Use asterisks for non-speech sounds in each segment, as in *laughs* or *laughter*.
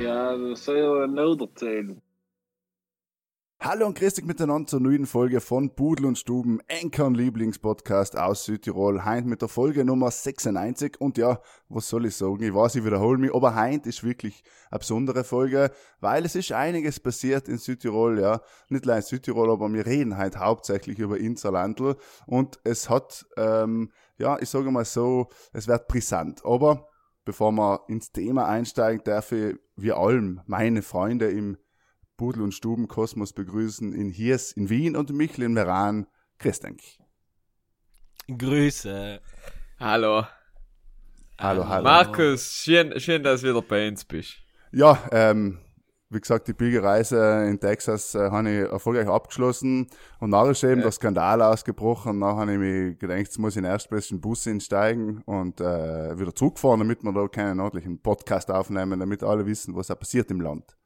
Ja, das soll ja noch erzählen. Hallo und grüß dich miteinander zur neuen Folge von Pudel und Stuben, Enkern Lieblingspodcast aus Südtirol. Heint mit der Folge Nummer 96 und ja, was soll ich sagen? Ich weiß, ich wiederhole mich, aber Heint ist wirklich eine besondere Folge, weil es ist einiges passiert in Südtirol, ja. Nicht nur in Südtirol, aber wir reden heute hauptsächlich über Inserlandl und es hat, ähm, ja, ich sage mal so, es wird brisant. Aber bevor wir ins Thema einsteigen, darf ich wie allem meine Freunde im Pudel- und Stubenkosmos begrüßen in Hiers in Wien und Michel in Meran. Christenk. Grüße. Hallo. Hallo, hallo. Markus, schön, schön, dass du wieder bei uns bist. Ja, ähm, wie gesagt, die Pilgerreise in Texas äh, habe ich erfolgreich abgeschlossen und nachher ist eben Ja. der Skandal ausgebrochen. Nachher habe ich mir gedacht, jetzt muss ich in den erstbesten Bus einsteigen und äh, wieder zurückfahren, damit wir da keinen ordentlichen Podcast aufnehmen, damit alle wissen, was da passiert im Land.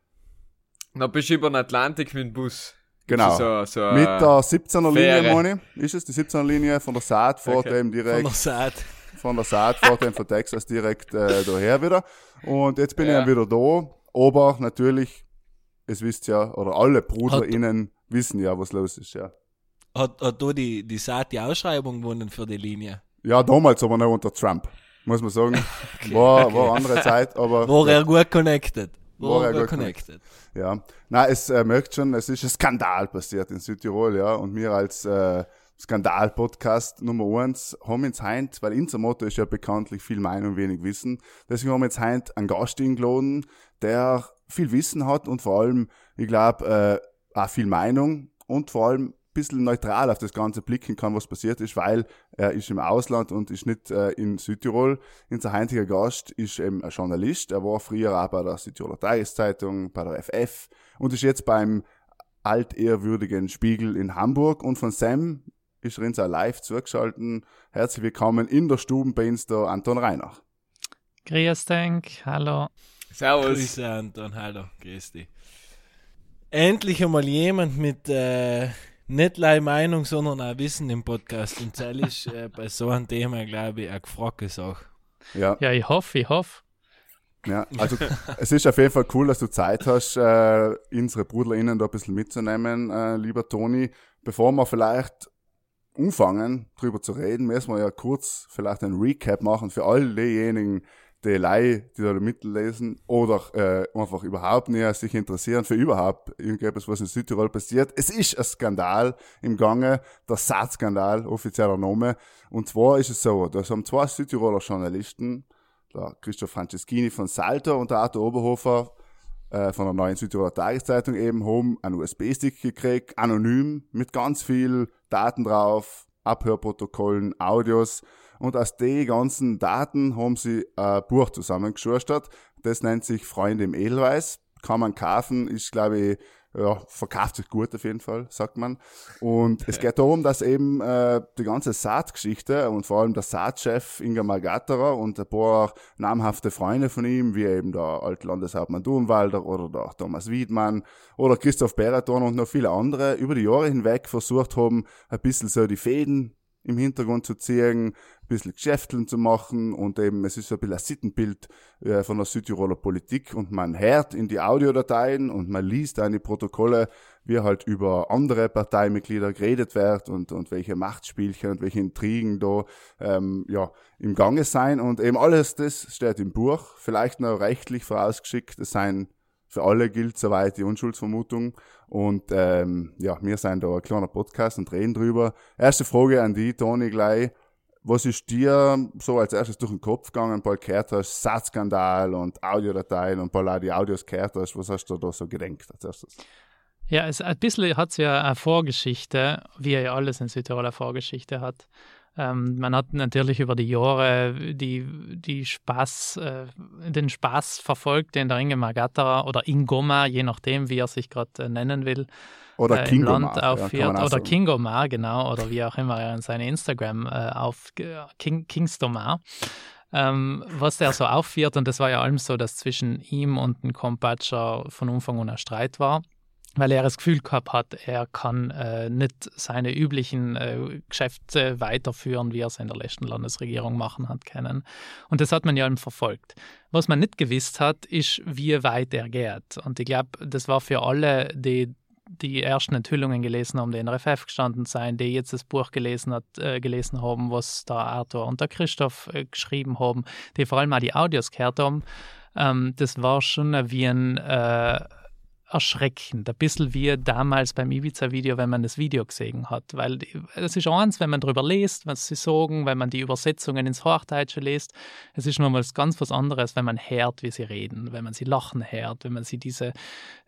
Dann bist du über den Atlantik mit dem Bus. Genau. So, so, Mit der 17er Linie, Fähre. meine ich. Ist es die 17er Linie von der Saat, fährt Okay. eben Von direkt der Saat. von der Saat fährt eben von Texas direkt äh, daher wieder. Und jetzt bin Ja. ich wieder da. Aber natürlich, es wisst ja, oder alle BruderInnen wissen ja, was los ist, ja. Hat, hat da die, die Saat die Ausschreibung gewonnen für die Linie? Ja, damals aber noch unter Trump, muss man sagen. *laughs* war, war andere Zeit, aber. War er gut connected? War War er connected? Ja, na, es äh, merkt schon, es ist ein Skandal passiert in Südtirol, ja, und wir als äh, Skandal-Podcast Nummer eins haben jetzt heint, weil unser Motto ist ja bekanntlich viel Meinung, wenig Wissen, deswegen haben wir jetzt heint einen Gast eingeladen, der viel Wissen hat und vor allem, ich glaube, äh, auch viel Meinung und vor allem bisschen neutral auf das Ganze blicken kann, was passiert ist, weil er ist im Ausland und ist nicht äh, in Südtirol. Unser heutiger Gast ist eben ein Journalist. Er war früher auch bei der Südtiroler Tageszeitung, bei der FF und ist jetzt beim altehrwürdigen Spiegel in Hamburg. Und von Sam ist er uns auch live zugeschaltet. Herzlich willkommen in der Stube bei uns der Anton Reinach. Grüß dich, hallo. Servus. Grüße Anton, hallo, grüß dich. Endlich einmal jemand mit äh, nicht nur Meinung, sondern auch Wissen im Podcast. Und das ist äh, bei so einem Thema, glaube ich, eine gefragte Sache. Ja, Ja, ich hoffe, ich hoffe. ja, also *laughs* es ist auf jeden Fall cool, dass du Zeit hast, äh, unsere BruderInnen da ein bisschen mitzunehmen, äh, lieber Toni. Bevor wir vielleicht anfangen, drüber zu reden, müssen wir ja kurz vielleicht ein Recap machen für all diejenigen, Leih, die da mitlesen oder äh, einfach überhaupt nicht sich interessieren für überhaupt irgendetwas, was in Südtirol passiert. Es ist ein Skandal im Gange, der Saatskandal, offizieller Name. Und zwar ist es so, da haben zwei Südtiroler Journalisten, der Christoph Franceschini von Salto und der Arthur Oberhofer äh, von der neuen Südtiroler Tageszeitung eben, haben einen USB-Stick gekriegt, anonym, mit ganz viel Daten drauf, Abhörprotokollen, Audios. Und aus den ganzen Daten haben sie ein Buch zusammengeschustert. Das nennt sich Freunde im Edelweiß. Kann man kaufen, ist, glaube ich, ja, verkauft sich gut auf jeden Fall, sagt man. Und es geht darum, dass eben äh, die ganze Saatgeschichte und vor allem der Saatchef Inga Margatterer und ein paar namhafte Freunde von ihm, wie eben der Altlandeshauptmann Durenwalder oder der Thomas Wiedmann oder Christoph Beraton und noch viele andere über die Jahre hinweg versucht haben, ein bisschen so die Fäden im Hintergrund zu ziehen, ein bisschen Geschäfteln zu machen und eben, es ist so ein bisschen ein Sittenbild äh, von der Südtiroler Politik und man hört in die Audiodateien und man liest die Protokolle, wie halt über andere Parteimitglieder geredet wird und, und welche Machtspielchen und welche Intrigen da ähm, ja, im Gange sein und eben alles das steht im Buch, vielleicht noch rechtlich vorausgeschickt, es seien für alle gilt soweit die Unschuldsvermutung. Und ähm, ja, wir sind da ein kleiner Podcast und reden drüber. Erste Frage an die, Toni, gleich. Was ist dir so als erstes durch den Kopf gegangen, bald gehört hast, Satzskandal und Audiodateien und bald auch die Audios gehört hast? Was hast du da so gedenkt als erstes? Ja, es, ein bisschen hat es ja eine Vorgeschichte, wie ja alles in Südtirol eine Vorgeschichte hat. Ähm, man hat natürlich über die Jahre die, die Spaß, äh, den Spaß verfolgt, den der Inge Margatterer oder Ingoma, je nachdem, wie er sich gerade äh, nennen will, Oder äh, im Kingo Land ja, aufführt. auch oder sagen. Kingo Mar, genau, oder wie auch immer er in seine Instagram äh, auf King, Kingstomar. Ähm, was der so aufführt, und das war ja allem so, dass zwischen ihm und dem Kompatscher von Anfang an ein Streit war, weil er das Gefühl gehabt hat, er kann äh, nicht seine üblichen äh, Geschäfte weiterführen, wie er es in der letzten Landesregierung machen hat können. Und das hat man ja ihm verfolgt. Was man nicht gewusst hat, ist, wie weit er geht. Und ich glaube, das war für alle, die die ersten Enthüllungen gelesen haben, die in der FF gestanden sein, die jetzt das Buch gelesen, hat, äh, gelesen haben, was der Arthur und der Christoph äh, geschrieben haben, die vor allem auch die Audios gehört haben, ähm, das war schon wie ein äh, erschreckend. Ein bisschen wie damals beim Ibiza-Video, wenn man das Video gesehen hat. Weil es ist eins, wenn man darüber liest, was sie sagen, wenn man die Übersetzungen ins Hochdeutsche liest. Es ist nochmals ganz was anderes, wenn man hört, wie sie reden, wenn man sie lachen hört, wenn man sie diese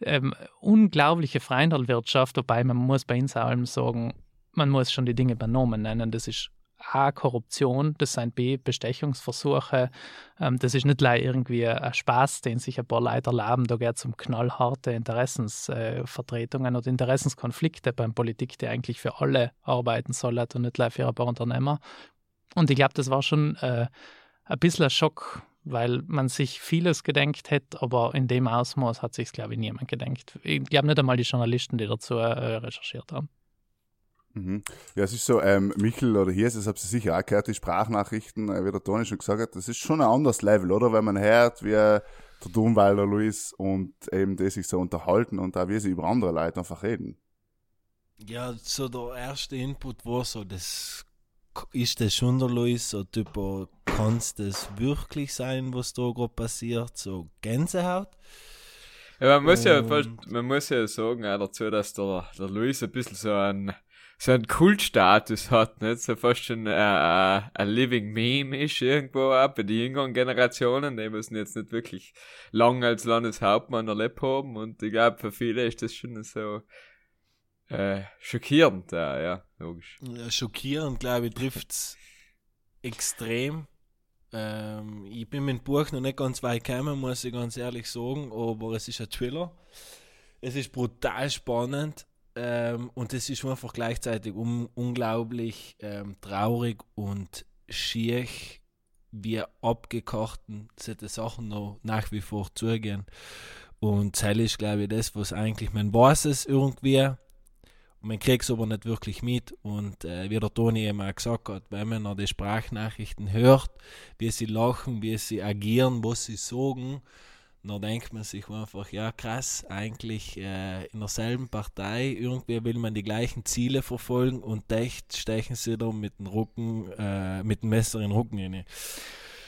ähm, unglaubliche Freundalwirtschaft, wobei man muss bei uns allem sagen, man muss schon die Dinge beim Namen nennen. Das ist A, Korruption, das sind B, Bestechungsversuche. Ähm, das ist nicht gleich irgendwie ein Spaß, den sich ein paar Leute erlauben. Da geht es um knallharte Interessensvertretungen äh, oder Interessenskonflikte beim Politik, die eigentlich für alle arbeiten soll und nicht gleich für ein paar Unternehmer. Und ich glaube, das war schon äh, ein bisschen ein Schock, weil man sich vieles gedenkt hätte, aber in dem Ausmaß hat sich glaube ich, niemand gedenkt. Ich glaube nicht einmal die Journalisten, die dazu äh, recherchiert haben. Mhm. Ja, es ist so, ähm, Michel oder hier, das habt ihr sicher auch gehört, die Sprachnachrichten, äh, wie der Toni schon gesagt hat, das ist schon ein anderes Level, oder? Wenn man hört, wie der Dunweiler Luis und eben die sich so unterhalten und auch wie sie über andere Leute einfach reden. Ja, so der erste Input war so, das ist das schon der Luis, so typo, kann es das wirklich sein, was da gerade passiert, so Gänsehaut. Ja, man muss ja, man muss ja sagen auch dazu, dass der, der Luis ein bisschen so ein, so einen Kultstatus hat, nicht? So fast schon äh, äh, ein Living Meme ist irgendwo auch bei den jüngeren Generationen, die müssen jetzt nicht wirklich lang als Landeshauptmann erlebt haben und ich glaube, für viele ist das schon so äh, schockierend, ja, ja, logisch. Ja, schockierend, glaube ich, trifft es extrem. Ähm, ich bin mit dem Buch noch nicht ganz weit gekommen, muss ich ganz ehrlich sagen, aber es ist ein Thriller. Es ist brutal spannend ähm, und es ist einfach gleichzeitig un unglaublich ähm, traurig und schier, wie abgekochten solche Sachen noch nach wie vor zugehen. Und das ist, glaube ich, das, was eigentlich, man weiß es irgendwie, und man kriegt es aber nicht wirklich mit. Und äh, wie der Toni eben auch gesagt hat, wenn man noch die Sprachnachrichten hört, wie sie lachen, wie sie agieren, was sie sagen, dann denkt man sich einfach, ja krass, eigentlich äh, in derselben Partei, irgendwie will man die gleichen Ziele verfolgen und echt stechen sie da mit dem Rücken, äh, mit dem Messer in den Rücken rein.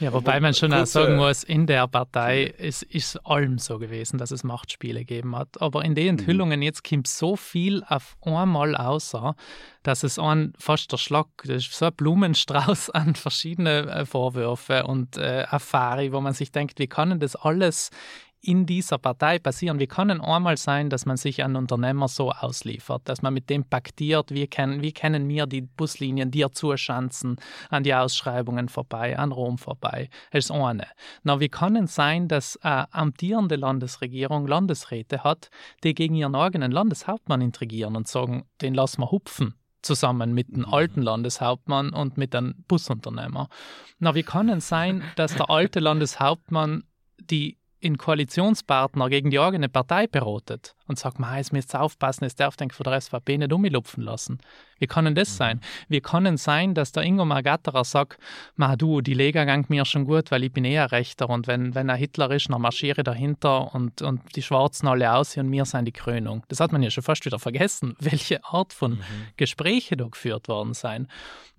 Ja, wobei man schon auch sagen muss, in der Partei ist, ist allem so gewesen, dass es Machtspiele gegeben hat. Aber in den Enthüllungen jetzt kommt so viel auf einmal außer, dass es an fast der Schlag, das ist so ein Blumenstrauß *laughs* an verschiedene äh, Vorwürfe und äh, Affari, wo man sich denkt, wie kann denn das alles in dieser Partei passieren? Wie kann denn einmal sein, dass man sich an Unternehmer so ausliefert, dass man mit dem paktiert, wie können, wie können wir die Buslinien dir zuschanzen, an die Ausschreibungen vorbei, an Rom vorbei? Das ist eine. Na, wie kann es sein, dass eine amtierende Landesregierung Landesräte hat, die gegen ihren eigenen Landeshauptmann intrigieren und sagen, den lassen wir hupfen? zusammen mit dem alten Landeshauptmann und mit einem Busunternehmer. Na, wie kann es sein, dass der alte Landeshauptmann die in Koalitionspartner gegen die eigene Partei beratet und sagt, man, jetzt müsst ihr aufpassen, es darf den von der SVP nicht umlupfen lassen. Wie kann denn das sein? Wie kann denn sein, dass der Ingo Margatterer sagt, ma du, die Lega gang mir schon gut, weil ich bin eher Rechter und wenn, wenn er Hitler ist, dann marschiere ich dahinter und, und die Schwarzen alle aus und mir sind die Krönung. Das hat man ja schon fast wieder vergessen, *laughs* welche Art von Gespräche da geführt worden sein.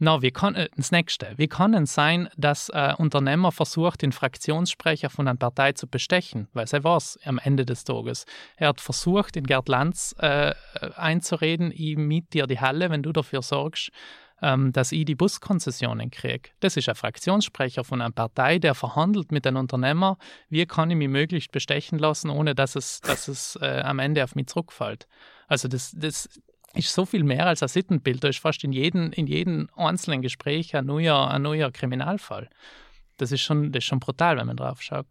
Na, wie kann, äh, das nächste, wie kann es sein, dass ein Unternehmer versucht, den Fraktionssprecher von einer Partei zu bestechen? Weil er war's am Ende des Tages. Er hat versucht, in Gerd Lanz äh, einzureden, ich miet dir die Halle, wenn du dafür sorgst, ähm, dass ich die Buskonzessionen kriege. Das ist ein Fraktionssprecher von einer Partei, der verhandelt mit einem Unternehmer, wie kann ich mich möglichst bestechen lassen, ohne dass es, dass es äh, am Ende auf mich zurückfällt. Also das, das ist so viel mehr als ein Sittenbild. Da ist fast in jedem, in jedem einzelnen Gespräch ein neuer, ein neuer Kriminalfall. Das ist, schon, das ist schon brutal, wenn man drauf schaut.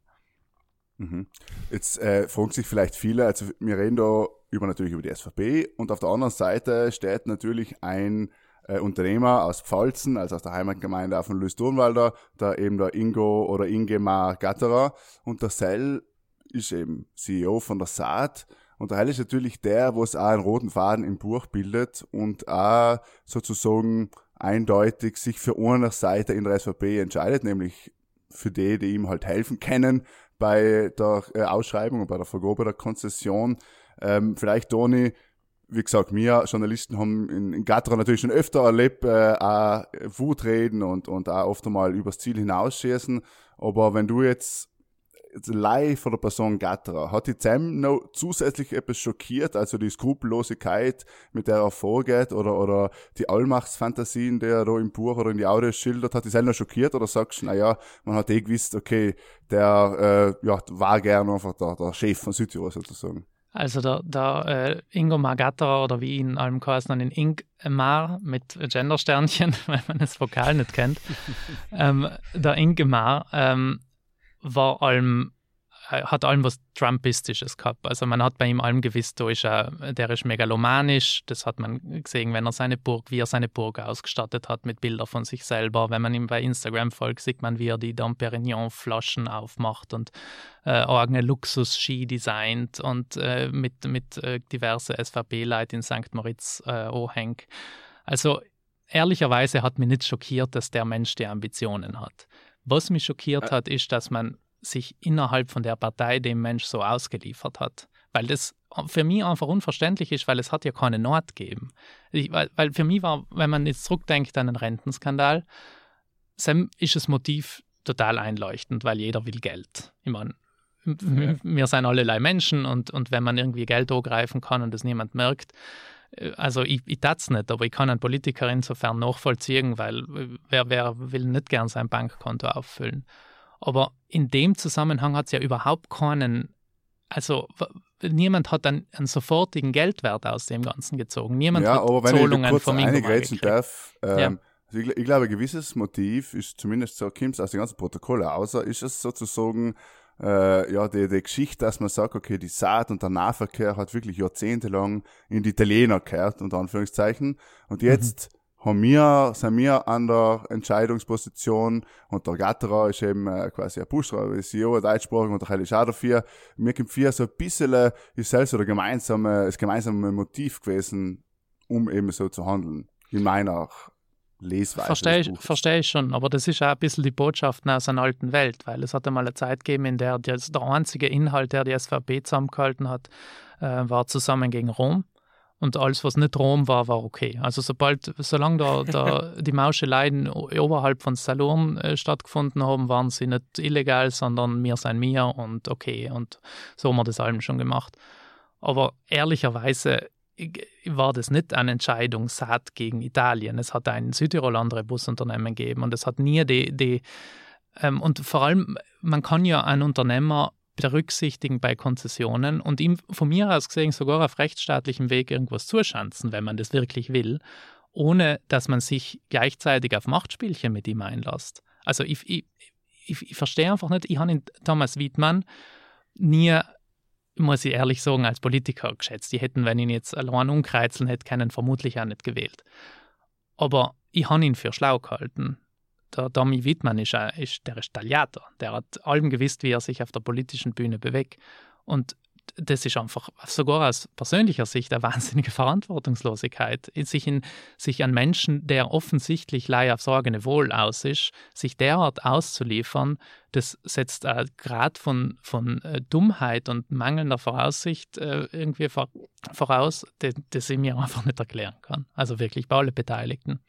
Mhm. Jetzt äh, fragen sich vielleicht viele, also wir reden da über natürlich über die SVP und auf der anderen Seite steht natürlich ein äh, Unternehmer aus Pfalzen, also aus der Heimatgemeinde von Luis Durnwalder, da eben der Ingo oder Ingemar Gatterer und der Sell ist eben CEO von der Saat und der Heil ist natürlich der, wo es auch einen roten Faden im Buch bildet und auch sozusagen eindeutig sich für eine Seite in der SVP entscheidet, nämlich für die, die ihm halt helfen können bei der äh, Ausschreibung und bei der Vergabe der Konzession. Ähm, vielleicht, Toni, wie gesagt, wir Journalisten haben in, in Gatterer natürlich schon öfter erlebt, äh, auch Wutreden und, und auch oft einmal übers Ziel hinausschießen. Aber wenn du jetzt live von der Person Gatterer, hat die Zem noch zusätzlich etwas schockiert, also die Skrupellosigkeit, mit der er vorgeht, oder, oder die Allmachtsfantasien, die er da im Buch oder in die Audio schildert, hat die Zem noch schockiert, oder sagst du, naja, man hat eh gewusst, okay, der, äh, ja, war gerne einfach der, der Chef von Südtirol sozusagen. Also der, der äh, Ingo Margatterer oder wie ihn allem geheißen an den Ingmar mit Gendersternchen, *laughs* weil man das Vokal nicht kennt. *laughs* ähm, der Ingmar ähm, war allem äh, hat allem was Trumpistisches gehabt. Also man hat bei ihm allem gewiss, da ist er, der ist megalomanisch. Das hat man gesehen, wenn er seine Burg, wie er seine Burg ausgestattet hat mit Bildern von sich selber. Wenn man ihm bei Instagram folgt, sieht man, wie er die Dom Perignon-Flaschen aufmacht und äh, eigene Luxus-Ski designt und äh, mit, mit äh, diverse SVP-Leute in St. Moritz äh, anhängt. Also ehrlicherweise hat mich nicht schockiert, dass der Mensch die Ambitionen hat. Was mich schockiert hat, ist, dass man sich innerhalb von der Partei dem Mensch so ausgeliefert hat. Weil das für mich einfach unverständlich ist, weil es hat ja keine Not gegeben. Ich, weil, weil für mich war, wenn man jetzt zurückdenkt an den Rentenskandal, ist das Motiv total einleuchtend, weil jeder will Geld. Ich meine, wir sind allerlei Menschen und, und wenn man irgendwie Geld angreifen kann und das niemand merkt, also ich, ich es nicht, aber ich kann einen Politiker insofern nachvollziehen, weil äh, wer, wer will nicht gern sein Bankkonto auffüllen. Aber in dem Zusammenhang hat es ja überhaupt keinen, also niemand hat einen, einen, sofortigen Geldwert aus dem Ganzen gezogen. Niemand ja, hat aber wenn Zahlungen ich kurz vom eingreifen darf, ähm, ja. also ich, ich, glaube, ein gewisses Motiv ist zumindest so, kommt aus den ganzen Protokollen, außer ist es sozusagen äh, ja, die, die Geschichte, dass man sagt, okay, die Saat und der Nahverkehr hat wirklich jahrzehntelang in die Italiener gehört, unter Anführungszeichen. Und jetzt mhm. haben wir, sind wir an der Entscheidungsposition und der Gatterer ist eben äh, quasi ein Buschra, ist CEO, ein Deutschsprachig und der Heil ist auch dafür. Mir kommt vier so ein bisschen, ist selbst oder gemeinsame, das gemeinsame Motiv gewesen, um eben so zu handeln. In meiner Lesweise. Verstehe ich, versteh ich schon, aber das ist auch ein bisschen die Botschaft aus einer alten Welt, weil es hat einmal eine Zeit gegeben, in der der einzige Inhalt, der die SVP zusammengehalten hat, äh, war zusammen gegen Rom. Und alles, was nicht Rom war, war okay. Also sobald, solange da, da *laughs* die Mauscheleien oberhalb von Salon äh, stattgefunden haben, waren sie nicht illegal, sondern mir sein mir und okay. Und so haben wir das allem schon gemacht. Aber ehrlicherweise war das nicht eine Entscheidung Saat gegen Italien. Es hat ein Südtirol andere Busunternehmen gegeben und es hat nie die, die ähm, und vor allem, man kann ja einen Unternehmer berücksichtigen bei Konzessionen und ihm von mir aus gesehen sogar auf rechtsstaatlichem Weg irgendwas zuschanzen, wenn man das wirklich will, ohne dass man sich gleichzeitig auf Machtspielchen mit ihm einlässt. Also ich, ich, ich, ich verstehe einfach nicht, ich habe Thomas Wiedmann nie muss ich ehrlich sagen, als Politiker geschätzt. Die hätten, wenn ihn jetzt allein umkreuzeln hätte können, vermutlich auch nicht gewählt. Aber ich habe ihn für schlau gehalten. Der Tommy Wittmann ist, ist, der ist. Der hat allem gewusst, wie er sich auf der politischen Bühne bewegt. Und das ist einfach sogar aus persönlicher Sicht eine *laughs* wahnsinnige Verantwortungslosigkeit, sich, in, sich an Menschen, der offensichtlich Leih aufs eigene Wohl aus ist, sich derart auszuliefern, das setzt einen Grad von, von äh, Dummheit und mangelnder Voraussicht äh, irgendwie vor, voraus, das, ich mir einfach nicht erklären kann. Also wirklich bei allen Beteiligten.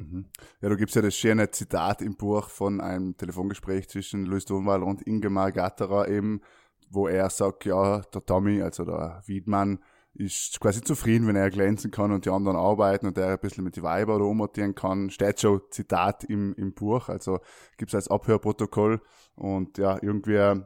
Mhm. Ja, du gibst ja das schöne Zitat im Buch von einem Telefongespräch zwischen Luis Dunwald und Ingemar Gatterer eben, wo er sagt, ja, der Tommy, also der Wiedmann, ist quasi zufrieden, wenn er glänzen kann und die anderen arbeiten und er ein bisschen mit die Weiber oder ummontieren kann. Steht schon Zitat im, im Buch, also gibt's als Abhörprotokoll und ja, irgendwie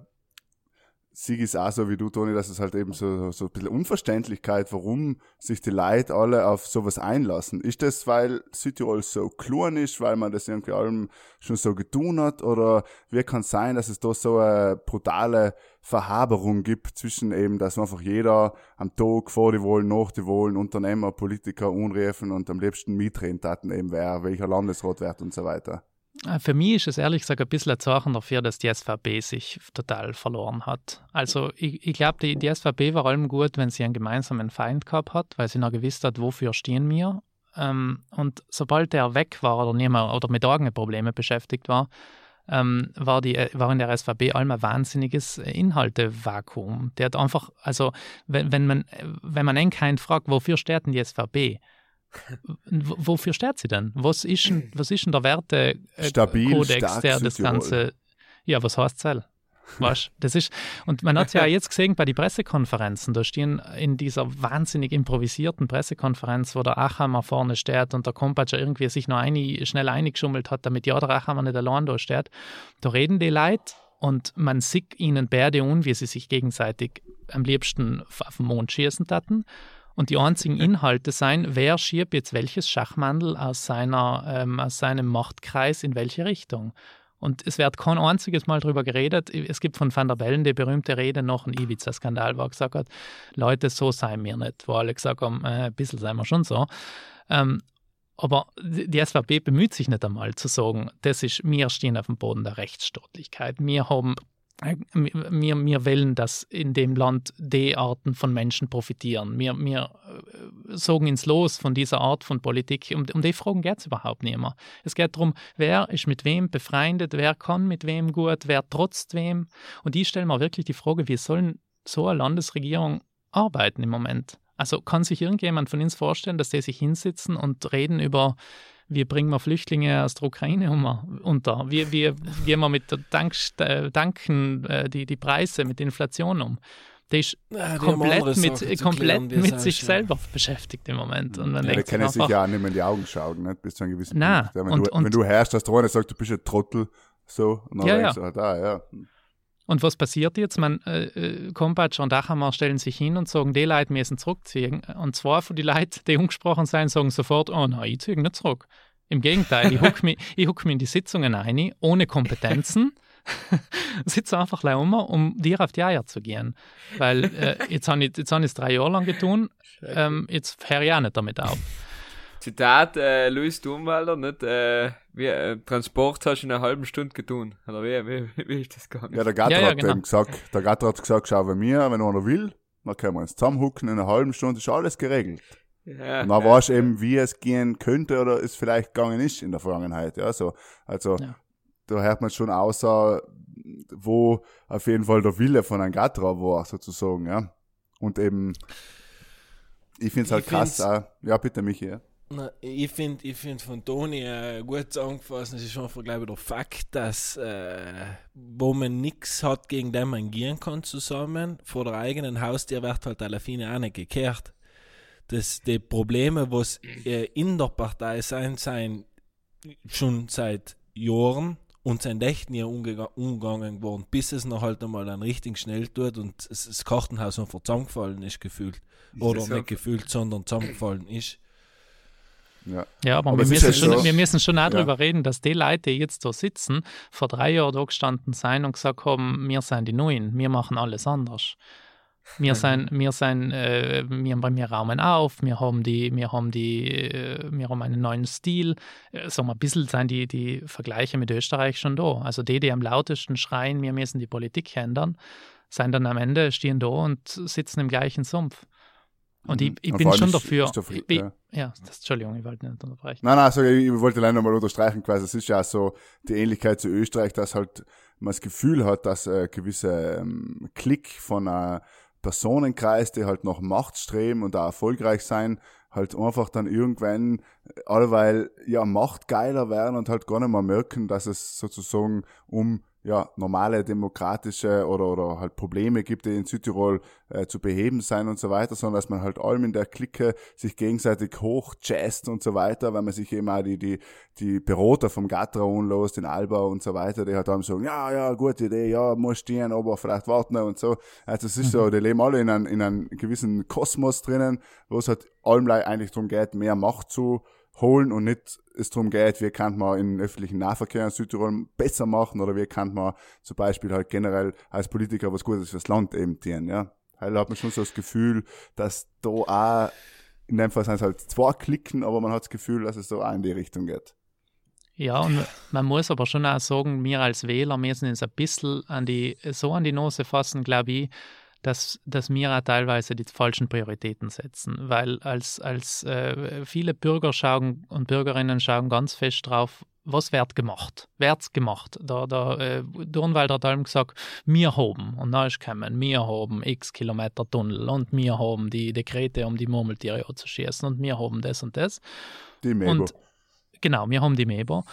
Sieg ist auch so wie du, Toni, dass es halt eben so, so ein bisschen Unverständlichkeit, warum sich die Leute alle auf sowas einlassen. Ist das, weil Südtirol so klein ist, weil man das irgendwie allem schon so getun hat? Oder wie kann es sein, dass es da so eine brutale Verhaberung gibt zwischen eben, dass einfach jeder am Tag vor die Wohlen, nach die Wohlen, Unternehmer, Politiker unrufen und am liebsten mitreden eben wer, welcher Landesrat wird und so weiter? Äh, für mich ist es ehrlich gesagt ein bisschen ein Zeichen dafür, dass die SVP sich total verloren hat. Also ich, ich glaube, die, die SVP war allem gut, wenn sie einen gemeinsamen Feind gehabt hat, weil sie noch gewusst hat, wofür stehen wir. Ähm, und sobald der weg war oder nicht mehr oder mit eigenen Problemen beschäftigt war, ähm, war, die, war in der allem ein wahnsinniges Inhaltevakuum. Der hat einfach, also wenn, wenn man, wenn man keinen fragt, wofür steht denn die SVP? wofür steht sie denn? Was ist denn, was ist denn der Wertekodex, der das Ganze. Ja, was heißt es? Weißt, *laughs* das ist, und man hat ja jetzt gesehen bei den Pressekonferenzen, da stehen in dieser wahnsinnig improvisierten Pressekonferenz, wo der Achammer vorne steht und der Kompatscher irgendwie sich noch eine, schnell eingeschummelt hat, damit ja der Achammer nicht allein da steht, da reden die Leute und man sieht ihnen beide an, wie sie sich gegenseitig am liebsten auf den Mond schießen hatten. Und die einzigen Inhalte sein, wer schiebt jetzt welches Schachmandel aus, seiner, ähm, aus seinem Machtkreis in welche Richtung. Und es wird kein einziges Mal darüber geredet. Es gibt von Van der Bellen die berühmte Rede nach dem Ibiza-Skandal, wo er gesagt hat, Leute, so seien wir nicht. Wo alle gesagt haben, äh, ein bisschen seien wir schon so. Ähm, aber die SVP bemüht sich nicht einmal zu sagen, das ist, wir stehen auf dem Boden der Rechtsstaatlichkeit. Wir haben wir, wir wollen, dass in dem Land die Arten von Menschen profitieren. Wir, wir äh, sagen ins Los von dieser Art von Politik. Um, um die Fragen geht es überhaupt nicht mehr. Es geht darum, wer ist mit wem befreundet, wer kann mit wem gut, wer trotzt wem. Und ich stelle mir wirklich die Frage, wie sollen so eine Landesregierung arbeiten im Moment? Also kann sich irgendjemand von uns vorstellen, dass die sich hinsitzen und reden über wie bringen wir Flüchtlinge aus der Ukraine unter? Wie, wie gehen wir mit der Dank, Danken äh, die, die Preise, mit der Inflation um? Der ist ja, komplett, mit, komplett mit sich ja. selber beschäftigt im Moment. Und man ja, der kann sich ja auch nicht mehr in die Augen schauen, nicht? bis zu einem gewissen Nein. Punkt. Ja, wenn, und, du, und, wenn du hörst, dass der eine sagt, du bist ein Trottel, so, und dann ja, denkst du, ah, ja. Und was passiert jetzt? Man, äh, äh Kompatsch und Achammer stellen sich hin und sagen, die Leute müssen zurückziehen. Und zwei von den Leuten, die angesprochen sind, sagen sofort, oh nein, ich ziehe nicht zurück. Im Gegenteil, ich hucke mich, huck mich in die Sitzungen ein, ohne Kompetenzen, *laughs* sitze einfach gleich um, um dir auf die Eier zu gehen. Weil äh, jetzt habe ich es drei Jahre lang getan, ähm, jetzt höre ich auch nicht damit auf. Zitat äh, Luis Thunwalder, nicht? Äh, wie, äh, Transport hast du in einer halben Stunde getan. Oder wie, wie, wie ist das gegangen? Ja, der Gatter ja, ja, hat genau. gesagt, der Gatter hat gesagt, schau bei mir, wenn einer will, dann können wir uns zusammenhucken, in einer halben Stunde ist alles geregelt. Ja, und dann ja, weißt du eben, wie es gehen könnte oder es vielleicht gegangen ist in der Vergangenheit. Ja, so, also, ja. da hört man schon außer, wo auf jeden Fall der Wille von einem Gatra war, sozusagen, ja. Und eben, ich finde es halt krass, auch, ja, bitte Michi, ja. Na, ich finde ich find von Toni äh, gut zusammengefasst, es ist glaube ich, der Fakt, dass äh, wo man nichts hat, gegen den man gehen kann zusammen, vor der eigenen Haustür wird halt alle Fine auch nicht gekehrt. Das, die Probleme, was in der Partei sein, sein schon seit Jahren und sind echt nie umgegangen worden, bis es noch halt einmal einen richtigen schnell tut und das Kartenhaus einfach zusammengefallen ist, gefühlt. Oder nicht gefühlt, sondern zusammengefallen ist. Ja, ja aber, aber wir, müssen schon, so, wir müssen schon auch ja. darüber reden, dass die Leute, die jetzt da sitzen, vor drei Jahren da gestanden sind und gesagt haben, wir sind die Neuen, wir machen alles anders. Wir sind, wir sind, äh, wir, wir raumen auf, wir haben die, wir haben die, äh, wir haben einen neuen Stil. Äh, so ein bisschen sind die, die Vergleiche mit Österreich schon da. Also die, die am lautesten schreien, wir müssen die Politik ändern, sind dann am Ende stehen da und sitzen im gleichen Sumpf. Und ich, mhm. ich bin schon dafür. dafür ich, ja. ja, das, Entschuldigung, ich wollte nicht unterbrechen. Nein, nein, also ich wollte leider nochmal unterstreichen, quasi, es ist ja so die Ähnlichkeit zu Österreich, dass halt man das Gefühl hat, dass ein gewisser ähm, Klick von einem Personenkreis, die halt nach Macht streben und auch erfolgreich sein, halt einfach dann irgendwann alleweil ja Macht geiler werden und halt gar nicht mehr merken, dass es sozusagen um ja, normale demokratische oder, oder halt Probleme gibt, die in Südtirol äh, zu beheben sein und so weiter, sondern dass man halt allem in der Clique sich gegenseitig hochjazzt und so weiter, weil man sich eben auch die, die, die Berater vom Gattraun los, den Alba und so weiter, die halt dann sagen, ja, ja, gute Idee, ja, muss stehen, aber vielleicht warten und so. Also es ist so, die leben alle in einem, in einem gewissen Kosmos drinnen, wo es halt allem eigentlich darum geht, mehr Macht zu holen und nicht es darum geht, wie kann man in öffentlichen Nahverkehr in Südtirol besser machen oder wie kann man zum Beispiel halt generell als Politiker was Gutes fürs Land eben tun, ja. Halt hat man schon so das Gefühl, dass da auch, in dem Fall sind es halt zwei Klicken, aber man hat das Gefühl, dass es so auch in die Richtung geht. Ja, und man muss aber schon auch sagen, wir als Wähler müssen uns ein bisschen an die, so an die Nase fassen, glaube ich, dass, dass auch teilweise die falschen Prioritäten setzen, weil als, als äh, viele Bürger schauen und Bürgerinnen schauen ganz fest drauf, was wird gemacht? Wird's gemacht? Da, da, äh, Durnwald hat allem gesagt, wir haben, und dann ist gekommen, wir haben x Kilometer Tunnel und wir haben die Dekrete, um die Murmeltiere zu schießen und wir haben das und das. Die Mebo. Und, genau, wir haben die Mebo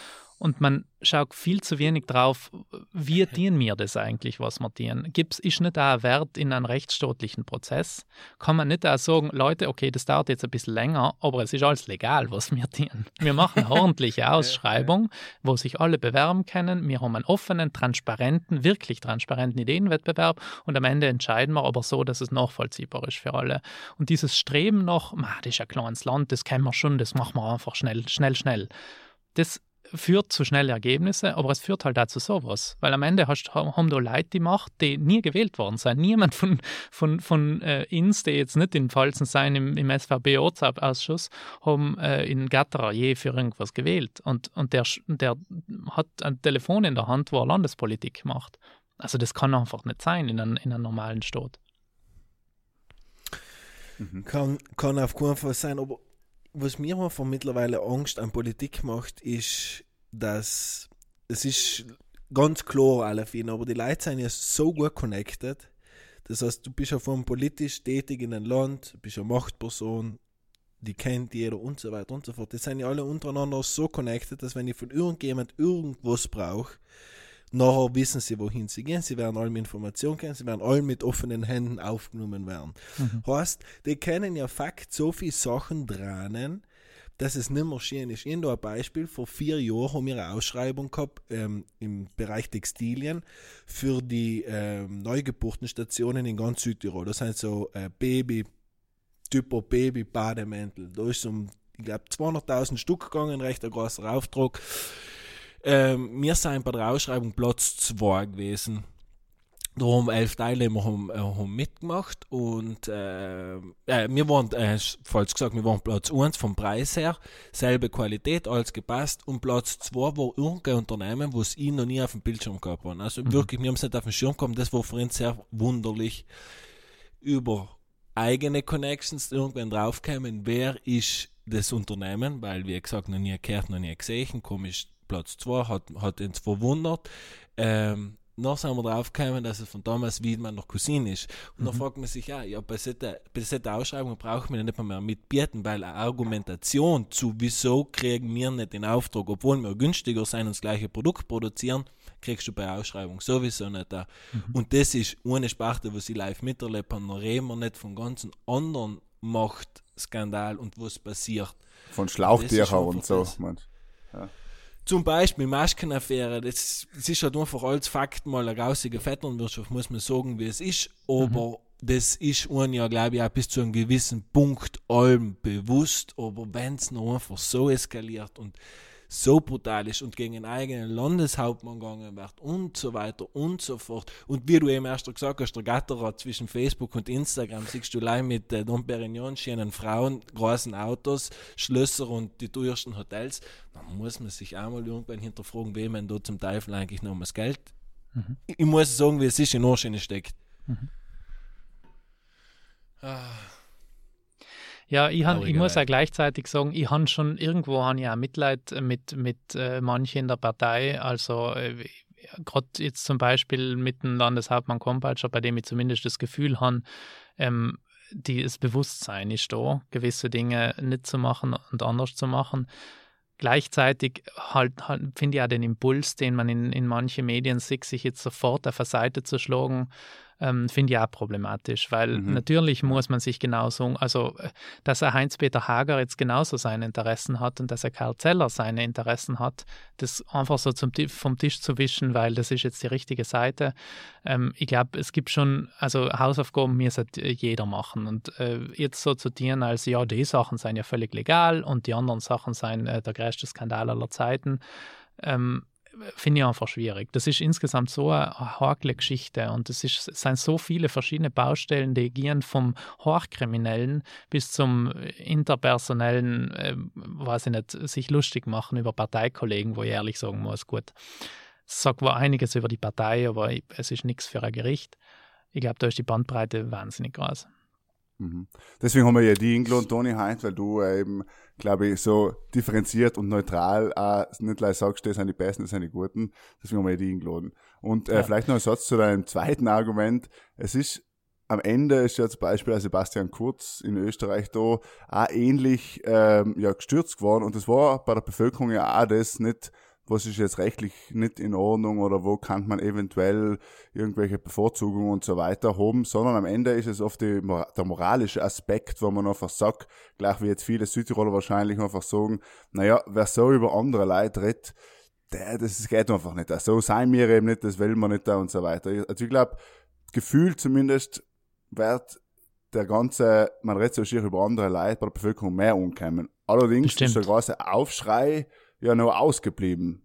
und man schaut viel zu wenig drauf, wie dienen mir das eigentlich, was wir dienen. Gibt es nicht auch ein Wert in einem rechtsstaatlichen Prozess? Kann man nicht auch sagen, Leute, okay, das dauert jetzt ein bisschen länger, aber es ist alles legal, was wir dienen. Wir machen eine *laughs* ordentliche Ausschreibung, wo sich alle bewerben können. Wir haben einen offenen, transparenten, wirklich transparenten Ideenwettbewerb und am Ende entscheiden wir aber so, dass es nachvollziehbar ist für alle. Und dieses Streben nach, das ist ein kleines Land, das kennen wir schon, das machen wir einfach schnell, schnell, schnell. Das führt zu schnellen Ergebnissen, aber es führt halt auch zu sowas. Weil am Ende hast, haben da Leute die Macht, die nie gewählt worden sind. Niemand von, von, von äh, uns, die jetzt nicht in Pfalzen sein im, im SVB-Ausschuss, haben äh, in Gatterer je für irgendwas gewählt. Und, und der, der hat ein Telefon in der Hand, wo er Landespolitik macht. Also das kann einfach nicht sein in einem, in einem normalen Staat. Mhm. Kann, kann auf keinen Fall sein, aber was mir einfach mittlerweile Angst an Politik macht, ist, dass es ist ganz klar alle ihn, aber die Leute sind ja so gut connected. Das heißt, du bist ja von politisch tätig in einem Land, bist eine Machtperson, die kennt jeder und so weiter und so fort. Die sind ja alle untereinander so connected, dass wenn ich von irgendjemand irgendwas brauche, Nachher wissen sie, wohin sie gehen. Sie werden alle mit Informationen kennen. Sie werden alle mit offenen Händen aufgenommen werden. Mhm. Heißt, die kennen ja Fakt so viele Sachen dran, dass es nicht mehr schön ist. Ich ein Beispiel. Vor vier Jahren haben wir eine Ausschreibung gehabt ähm, im Bereich Textilien für die ähm, Neugeburtenstationen in ganz Südtirol. Das sind so äh, Baby, Typo Baby Bademäntel. Da ist um, ich glaube, 200.000 Stück gegangen, recht ein großer Auftrag. Ähm, wir sind bei der Ausschreibung Platz 2 gewesen. Da haben elf Teilnehmer haben, äh, haben mitgemacht und äh, äh, wir waren, äh, falsch gesagt, wir waren Platz 1 vom Preis her, selbe Qualität, alles gepasst und Platz 2 war irgendein Unternehmen, wo es ihn noch nie auf dem Bildschirm gehabt haben. Also mhm. wirklich, wir haben es nicht auf dem Schirm gehabt, das war für uns sehr wunderlich über eigene Connections irgendwann draufgekommen, wer ist das Unternehmen, weil wie gesagt noch nie gehört, noch nie gesehen, komisch Platz 2, hat, hat uns verwundert. Ähm, noch sind wir drauf gekommen, dass es von Thomas Wiedmann noch Cousin ist. Und mhm. dann fragt man sich, ja, ja bei solchen Ausschreibungen braucht man ja nicht mehr mitbieten, weil eine Argumentation zu, wieso kriegen wir nicht den Auftrag, obwohl wir günstiger sein und das gleiche Produkt produzieren, kriegst du bei Ausschreibung sowieso nicht da. Mhm. Und das ist ohne Sparte, was ich live miterlebt habe, dann reden wir nicht von ganzen anderen Machtskandal und was passiert. Von Schlauchtücher und so. Ja. Zum Beispiel Maskenaffäre, das, das ist halt einfach als Fakt mal eine grausige Vetternwirtschaft, muss man sagen, wie es ist, aber mhm. das ist uns ja, glaube ich, auch bis zu einem gewissen Punkt allem bewusst, aber wenn es noch einfach so eskaliert und so brutal ist und gegen einen eigenen Landeshauptmann gegangen wird und so weiter und so fort. Und wie du eben erst gesagt hast, der Gatterer zwischen Facebook und Instagram, siehst du allein mit äh, Dom Perignon, schönen Frauen, großen Autos, Schlösser und die teuersten Hotels. dann muss man sich einmal irgendwann hinterfragen, wem man da zum Teufel eigentlich noch das Geld. Mhm. Ich muss sagen, wie es ist in Ohrschene steckt. Mhm. Ah. Ja, ich, han, ich muss auch gleichzeitig sagen, ich habe schon irgendwo han ja Mitleid mit, mit äh, manchen in der Partei. Also äh, gerade jetzt zum Beispiel mit dem Landeshauptmann Kompatscher, bei dem ich zumindest das Gefühl habe, ähm, die, das Bewusstsein ist da, gewisse Dinge nicht zu machen und anders zu machen. gleichzeitig halt, halt finde ich auch den Impuls, den man in, in manchen Medien sieht, sich jetzt sofort auf eine Seite zu schlagen, ähm, finde ich auch problematisch, weil mhm. natürlich muss man sich genauso, also äh, dass er Heinz-Peter Hager jetzt genauso seine Interessen hat und dass er Karl Zeller seine Interessen hat, das einfach so zum, vom Tisch zu wischen, weil das ist jetzt die richtige Seite. Ähm, ich glaube, es gibt schon, also Hausaufgaben halt jeder machen und äh, jetzt so zu dienen als, ja, die Sachen seien ja völlig legal und die anderen Sachen seien äh, der größte Skandal aller Zeiten. Ähm, finde ich einfach schwierig. Das ist insgesamt so eine hakle Geschichte und es, sind so viele verschiedene Baustellen, die gehen vom Hochkriminellen bis zum interpersonellen, äh, weiß ich nicht, sich lustig machen über Parteikollegen, wo ich ehrlich sagen muss, gut, es sagt wohl einiges über die Partei, aber es ist nichts für ein Gericht. Ich glaube, da ist die Bandbreite wahnsinnig groß. Mhm. Deswegen haben wir ja die Inglo und Toni Heinz, weil du äh, eben, glaube ich, so differenziert und neutral äh, nicht gleich sagst, das sind die Besten, das sind die Guten. Deswegen haben wir ja die eingeladen. Und äh, ja. vielleicht noch ein Satz zu deinem zweiten Argument. Es ist am Ende ist ja zum Beispiel Sebastian Kurz in Österreich da auch ähnlich ähm, ja, gestürzt geworden und das war bei der Bevölkerung ja auch das nicht was ist jetzt rechtlich nicht in Ordnung oder wo kann man eventuell irgendwelche Bevorzugungen und so weiter haben, sondern am Ende ist es oft die, der moralische Aspekt, wo man einfach sagt, gleich wie jetzt viele Südtiroler wahrscheinlich einfach sagen, naja, wer so über andere Leute redet, der, das geht einfach nicht. So sein wir eben nicht, das will man nicht da und so weiter. Also ich glaube, Gefühl zumindest wird der ganze, man redet so schier über andere Leute bei der Bevölkerung mehr umkommen. Allerdings Bestimmt. ist der große Aufschrei ja nur ausgeblieben.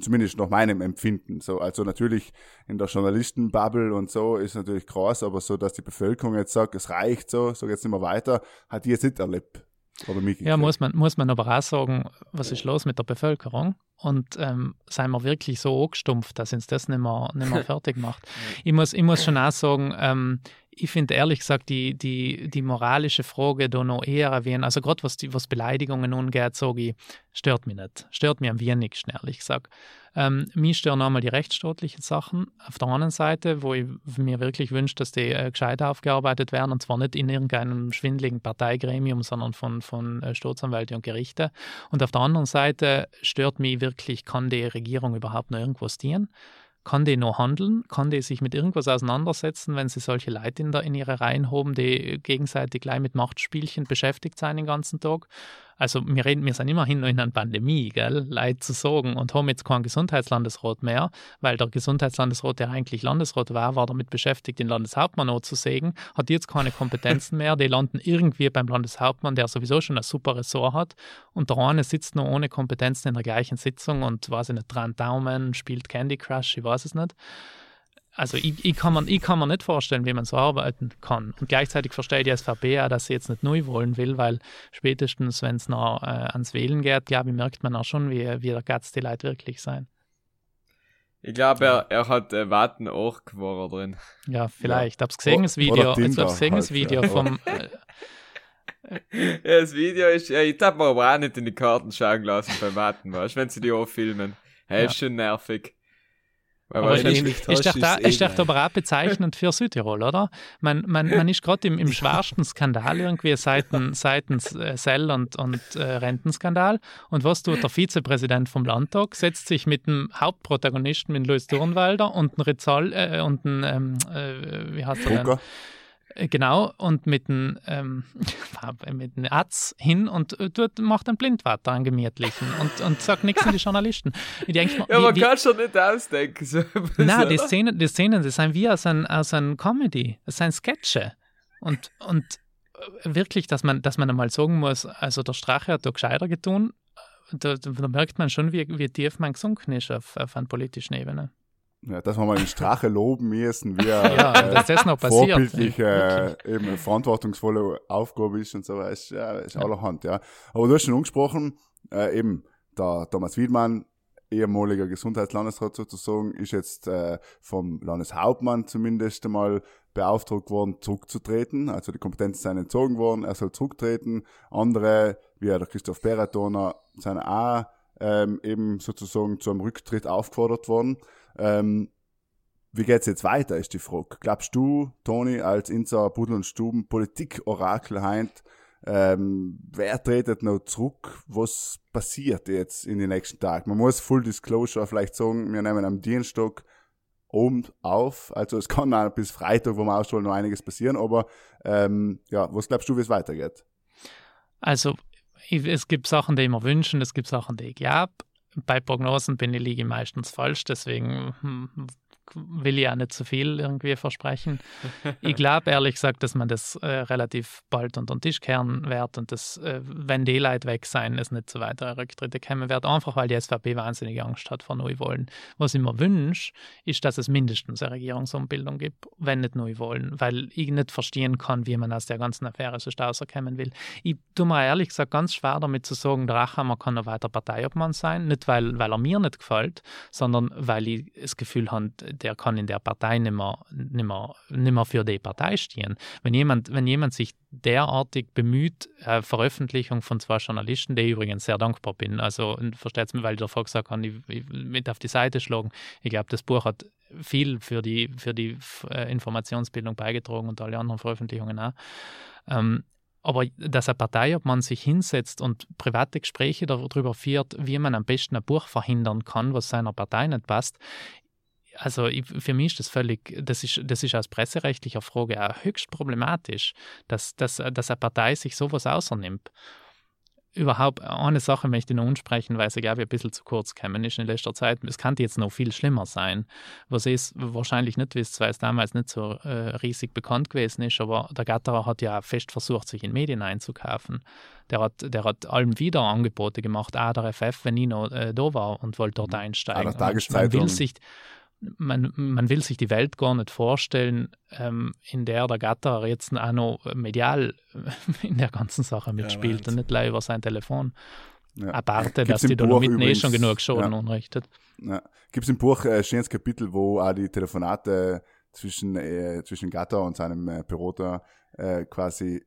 Zumindest nach meinem Empfinden. So, also natürlich in der Journalistenbubble und so ist natürlich krass, aber so, dass die Bevölkerung jetzt sagt, es reicht so, so geht's nicht mehr weiter, hat die jetzt nicht erlebt. Oder mich ja, muss man, muss man aber auch sagen, was ist los mit der Bevölkerung? Und ähm, seien wir wirklich so angestumpft, dass uns das nicht mehr, nicht mehr *laughs* fertig macht. ich, muss, ich muss schon auch sagen, ähm, ich finde ehrlich gesagt die, die, die moralische Frage da noch eher erwähnen. Also gerade was, was Beleidigungen angeht, sage ich, stört mich nicht. Stört mich am wenigsten, ehrlich gesagt. Ähm, mich stören einmal die rechtsstaatlichen Sachen. Auf der anderen Seite, wo ich mir wirklich wünsche, dass die äh, gescheit aufgearbeitet werden, und zwar nicht in irgendeinem schwindeligen Parteigremium, sondern von, von äh, Staatsanwälten und Gerichten. Und auf der anderen Seite stört mich wirklich, kann die Regierung überhaupt noch irgendwas dienen? Kann die noch handeln? Kann die sich mit irgendwas auseinandersetzen, wenn sie solche Leute in, der, in ihre Reihen haben, die gegenseitig gleich mit Machtspielchen beschäftigt sein den ganzen Tag? Also wir reden, wir sind immerhin noch in einer Pandemie, gell, Leid zu sagen und haben jetzt keinen Gesundheitslandesrat mehr, weil der Gesundheitslandesrat, der eigentlich Landesrat war, war damit beschäftigt, den Landeshauptmann anzusägen, hat jetzt keine Kompetenzen mehr, die landen irgendwie beim Landeshauptmann, der sowieso schon ein super Ressort hat. Und der eine sitzt noch ohne Kompetenzen in der gleichen Sitzung und weiß ich nicht, dran Daumen, spielt Candy Crush, ich weiß es nicht also ich, ich, kann man, ich kann mir nicht vorstellen, wie man so arbeiten kann. Und gleichzeitig verstehe die SVP auch, dass sie jetzt nicht neu wollen will, weil spätestens, wenn es noch äh, ans Wählen geht, glaube ich, merkt man auch schon, wie, wie der Gatz die Leute wirklich sein. Ich glaube, er, er hat äh, Warten auch geworden drin. Ja, vielleicht. Ja. Hab's gesehen, das Video, jetzt hab's gesehen, das halt, Video ja. vom. Äh, ja, das Video ist, ja, ich hab mir aber auch nicht in die Karten schauen lassen beim Warten, weißt wenn sie die auch filmen. Hey, ja. ist schon nervig. Aber ist, ist, ist, doch da, ist doch aber auch bezeichnend für Südtirol, oder? Man, man, man ist gerade im, im *laughs* schwersten Skandal irgendwie seitens, seitens äh, Sell- und, und äh, Rentenskandal. Und was tut der Vizepräsident vom Landtag? Setzt sich mit dem Hauptprotagonisten, mit Louis Durnwalder und einem Rizal, äh, und einem, ähm, äh, wie heißt er denn? Äh, genau, und mit dem, ähm, *laughs* mit dem Arzt hin und äh, dort macht ein Blindwart einen gemütlichen und, und sagt nichts an die Journalisten. Ich denk, ja, man kann schon nicht ausdenken. So Nein, die Szenen, die Szenen, das sind wie aus einem, aus einem Comedy, das sind Sketche. Und, und äh, wirklich, dass man, dass man einmal sagen muss, also der Strache hat da gescheiter getan, da, da merkt man schon, wie, wie tief man gesunken ist auf, auf einer politischen Ebene. Ja, dass wir mal in Strache loben müssen, wie *laughs* er ja, äh, dass das noch passiert. vorbildlich äh, eben eine verantwortungsvolle Aufgabe ist und so, ist, ja, ist allerhand, ja. Aber du hast schon angesprochen, äh, eben der Thomas Wiedmann, ehemaliger Gesundheitslandesrat sozusagen, ist jetzt äh, vom Landeshauptmann zumindest einmal beauftragt worden, zurückzutreten. Also die Kompetenzen sind entzogen worden, er soll zurücktreten. Andere, wie der Christoph Beratoner, sind auch ähm, eben sozusagen zu einem Rücktritt aufgefordert worden. Ähm, wie geht's jetzt weiter, ist die Frage. Glaubst du, Toni, als unser Pudel- und Stuben Politik-Orakel heint, ähm, wer tretet noch zurück? Was passiert jetzt in den nächsten Tagen? Man muss Full Disclosure vielleicht sagen, wir nehmen am Dienstag oben auf. Also es kann auch bis Freitag, wo wir ausstrahlen, noch einiges passieren. Aber ähm, ja, was glaubst du, wie es weitergeht? Also es gibt Sachen, die mir wünschen, es gibt Sachen, die ich glaube. Bei Prognosen bin ich liege meistens falsch, deswegen hm, will auch nicht zu viel irgendwie versprechen. ich glaube ehrlich gesagt, dass man das äh, relativ bald unter den Tisch kehren wird und dass, äh, wenn die Leute weg sein, es nicht zu weiteren Rücktritte kommen wird, einfach weil die SVP wahnsinnig Angst hat vor Neuwahlen. Was ich mir wünsche, ist, dass es mindestens eine Regierungsumbildung gibt, wenn nicht Neuwahlen, weil ich nicht verstehen kann, wie man aus der ganzen Affäre so rauskommen will. Ich tue mir ehrlich gesagt ganz schwer damit zu sagen, der Rachhammer kann noch weiter Parteiobmann sein, nicht weil, weil er mir nicht gefällt, sondern weil ich das Gefühl habe, der kann in der Partei nicht mehr, nicht mehr, nicht mehr für die Partei stehen. Wenn jemand, wenn jemand sich derartig bemüht, äh, Veröffentlichung von zwei Journalisten, der ich übrigens sehr dankbar bin, also versteht es mir, weil ich davor gesagt habe, ich, ich mit auf die Seite schlagen. Ich glaube, das Buch hat viel für die, für die äh, Informationsbildung beigetragen und alle anderen Veröffentlichungen auch. Ähm, aber dass eine Partei, ob man sich hinsetzt und private Gespräche darüber führt, wie man am besten ein Buch verhindern kann, was seiner Partei nicht passt, also ich, für mich ist das völlig, das ist, das ist aus presserechtlicher Frage auch höchst problematisch, dass, dass, dass eine Partei sich sowas außernimmt. Überhaupt eine Sache möchte ich noch ansprechen, weil sie, glaube ich, ein bisschen zu kurz gekommen ist in letzter Zeit. Es kann jetzt noch viel schlimmer sein. Was ihr wahrscheinlich nicht wisst, weil es damals nicht so äh, riesig bekannt gewesen ist, aber der Gatterer hat ja fest versucht, sich in Medien einzukaufen. Der hat, der hat allem wieder Angebote gemacht, auch der FF, wenn ich noch äh, da war und wollte dort mhm. einsteigen. Ah, man will sich man, man will sich die Welt gar nicht vorstellen, ähm, in der der Gatter jetzt auch noch medial *laughs* in der ganzen Sache mitspielt ja, und nicht gleich über sein Telefon. Ja. Aparte, dass die Dolomiten eh schon genug Schaden ja. anrichtet. Ja. Gibt es im Buch ein schönes Kapitel, wo auch die Telefonate zwischen, äh, zwischen Gatter und seinem äh, Piloter äh, quasi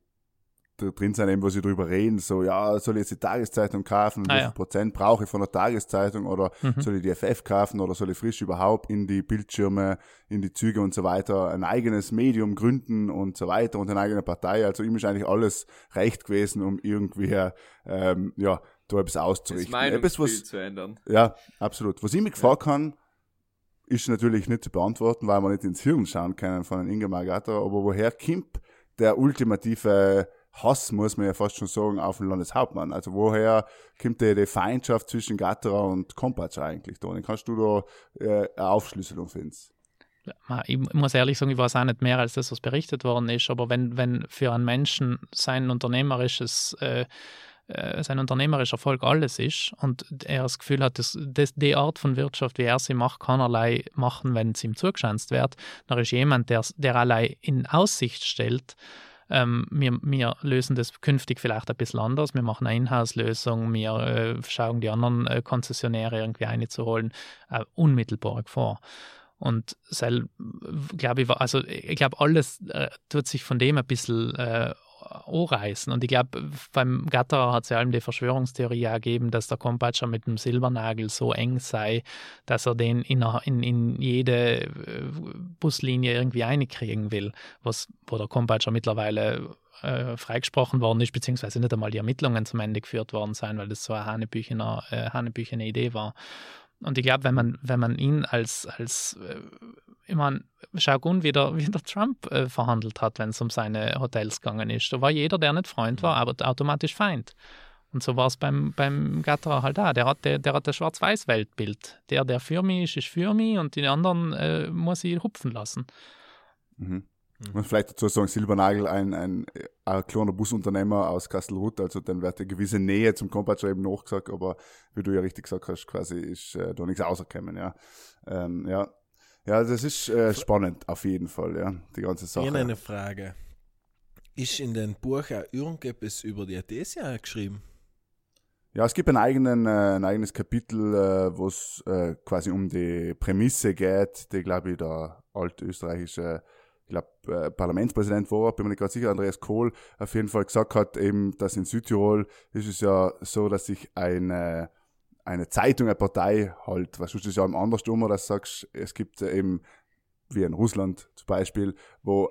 drin sein, eben, wo sie drüber reden, so, ja, soll ich jetzt die Tageszeitung kaufen, ah, wie viel ja. Prozent brauche ich von der Tageszeitung oder mhm. soll ich die FF kaufen oder soll ich frisch überhaupt in die Bildschirme, in die Züge und so weiter ein eigenes Medium gründen und so weiter und eine eigene Partei. Also ihm ist eigentlich alles recht gewesen, um irgendwie, ähm, ja, da etwas auszurichten. Das etwas, was, zu ändern. Ja, absolut. Was ich mich gefragt ja. kann, ist natürlich nicht zu beantworten, weil wir nicht ins Hirn schauen können von Ingemar Gatter, aber woher kommt der ultimative Hass, muss man ja fast schon sagen, auf den Landeshauptmann. Also woher kommt die, Feindschaft zwischen Gatterer und Kompatsch eigentlich, Toni? Kannst du da äh, eine Aufschlüsselung finden? Ich muss ehrlich sagen, ich weiß auch nicht mehr als das, was berichtet worden ist, aber wenn, wenn für einen Menschen sein unternehmerisches äh, äh sein unternehmerischer Erfolg alles ist und er das Gefühl hat, dass, dass die Art von Wirtschaft, wie er sie macht, er machen, wenn es ihm zugeschanzt wird, dann ist jemand, der, der allein in Aussicht stellt, ähm, wir, wir, lösen das künftig vielleicht ein bisschen anders. Wir machen eine Inhouse-Lösung, wir äh, schauen die anderen äh, Konzessionäre irgendwie einzuholen, äh, unmittelbar vor. Und glaube ich, also ich glaube, alles äh, tut sich von dem ein bisschen äh, anreißen. Und ich glaube, beim Gatterer hat es ja allem die Verschwörungstheorie ergeben, dass der Kompatscher mit dem Silbernagel so eng sei, dass er den in, in, in jede äh, Buslinie irgendwie einkriegen will, was, wo der Kompatscher mittlerweile äh, freigesprochen worden ist, beziehungsweise nicht einmal die Ermittlungen zum Ende geführt worden sein, weil das so eine Hanebüchener, äh, Idee war. Und ich glaube, wenn man, wenn man ihn als, als äh, ich meine, schau gut, wie der, *laughs* wie der Trump äh, verhandelt hat, wenn es um seine Hotels gegangen ist. Da war jeder, der nicht Freund war, aber automatisch Feind. Und so war es beim, beim Gatterer halt auch. Der hat, der, der hat das Schwarz-Weiß-Weltbild. Der, der für mich ist, ist für mich und die anderen äh, muss ich hupfen lassen. Mhm. Mhm. Und vielleicht dazu sagen, Silbernagel, ein, ein, ein kleiner Busunternehmer aus Kastelruth, also dann wird eine gewisse Nähe zum Kompatscher eben nachgesagt, aber wie du ja richtig gesagt hast, quasi ist äh, da nichts außerkommen, ja. Ähm, ja. Ja, das ist äh, spannend, auf jeden Fall, ja, die ganze Sache. Ich eine Frage. Ist in dem Buch auch irgendetwas über die Athesia geschrieben? Ja, es gibt einen eigenen, äh, ein eigenes Kapitel, äh, wo es äh, quasi um die Prämisse geht, die, glaube ich, der altösterreichische ich glaube, äh, Parlamentspräsident war, bin mir nicht gerade sicher, Andreas Kohl auf jeden Fall gesagt hat, eben, dass in Südtirol ist es ja so, dass sich eine, eine Zeitung, eine Partei halt, was ist das ja im andersrum, dass du sagst, es gibt eben, wie in Russland zum Beispiel, wo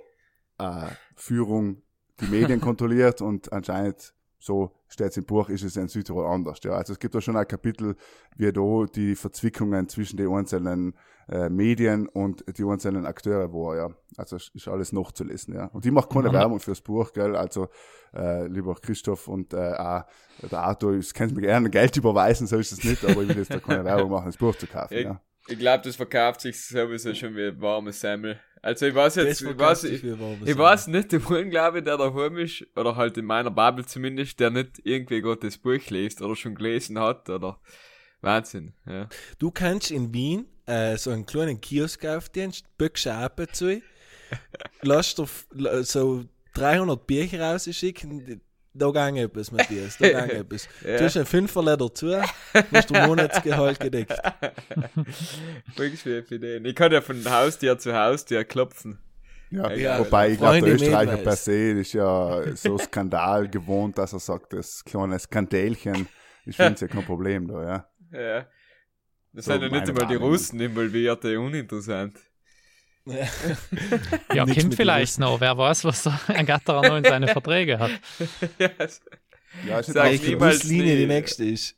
äh, Führung die Medien *laughs* kontrolliert und anscheinend so steht es im Buch, ist es in Südtirol anders. Ja. Also es gibt da schon ein Kapitel, wie da die Verzwickungen zwischen den einzelnen äh, Medien und die einzelnen Akteure war, ja. Also ist alles noch zu lesen, ja. Und ich mache keine Mhm. Werbung fürs Buch, gell. Also äh, lieber Christoph und äh, auch der Arthur, ich könnt mir gerne Geld überweisen, so ist es nicht, aber ich will jetzt da keine Werbung machen, das Buch zu kaufen, Ich, ja. ich glaube, das verkauft sich sowieso schon wie warme Semmel. Also ich weiß jetzt, ich weiß, ich, ich weiß nicht, der Mann, glaube ich, der daheim ist, oder halt in meiner Bubble zumindest, der nicht irgendwie gerade das Buch liest oder schon gelesen hat, oder Wahnsinn, ja. Du kannst in Wien äh, so einen kleinen Kiosk aufstehen, böckst eine App *laughs* zu, la- so 300 Bücher rausschicken, da gang etwas, Matthias, da gang etwas. Ja. Du hast ein Fünferler dazu, hast du Monatsgehalt gedeckt. *laughs* Wirklich für Ideen. Ich kann ja von Haustier zu Haustier klopfen. Ja, Ja, wobei ich glaube, der Österreicher per se ist ja so Skandal gewohnt, dass er sagt, das kleine Skandälchen ist für uns ja kein Problem da, ja. Ja. Das So sind ja nicht einmal die. Russen involviert, uninteressant. *laughs* Ja, Kim vielleicht noch. Wer weiß, was der Gatterer noch in seine *laughs* Verträge hat. ja, Ja, ist nicht, Welche niemals Buslinie nie. die nächste ist.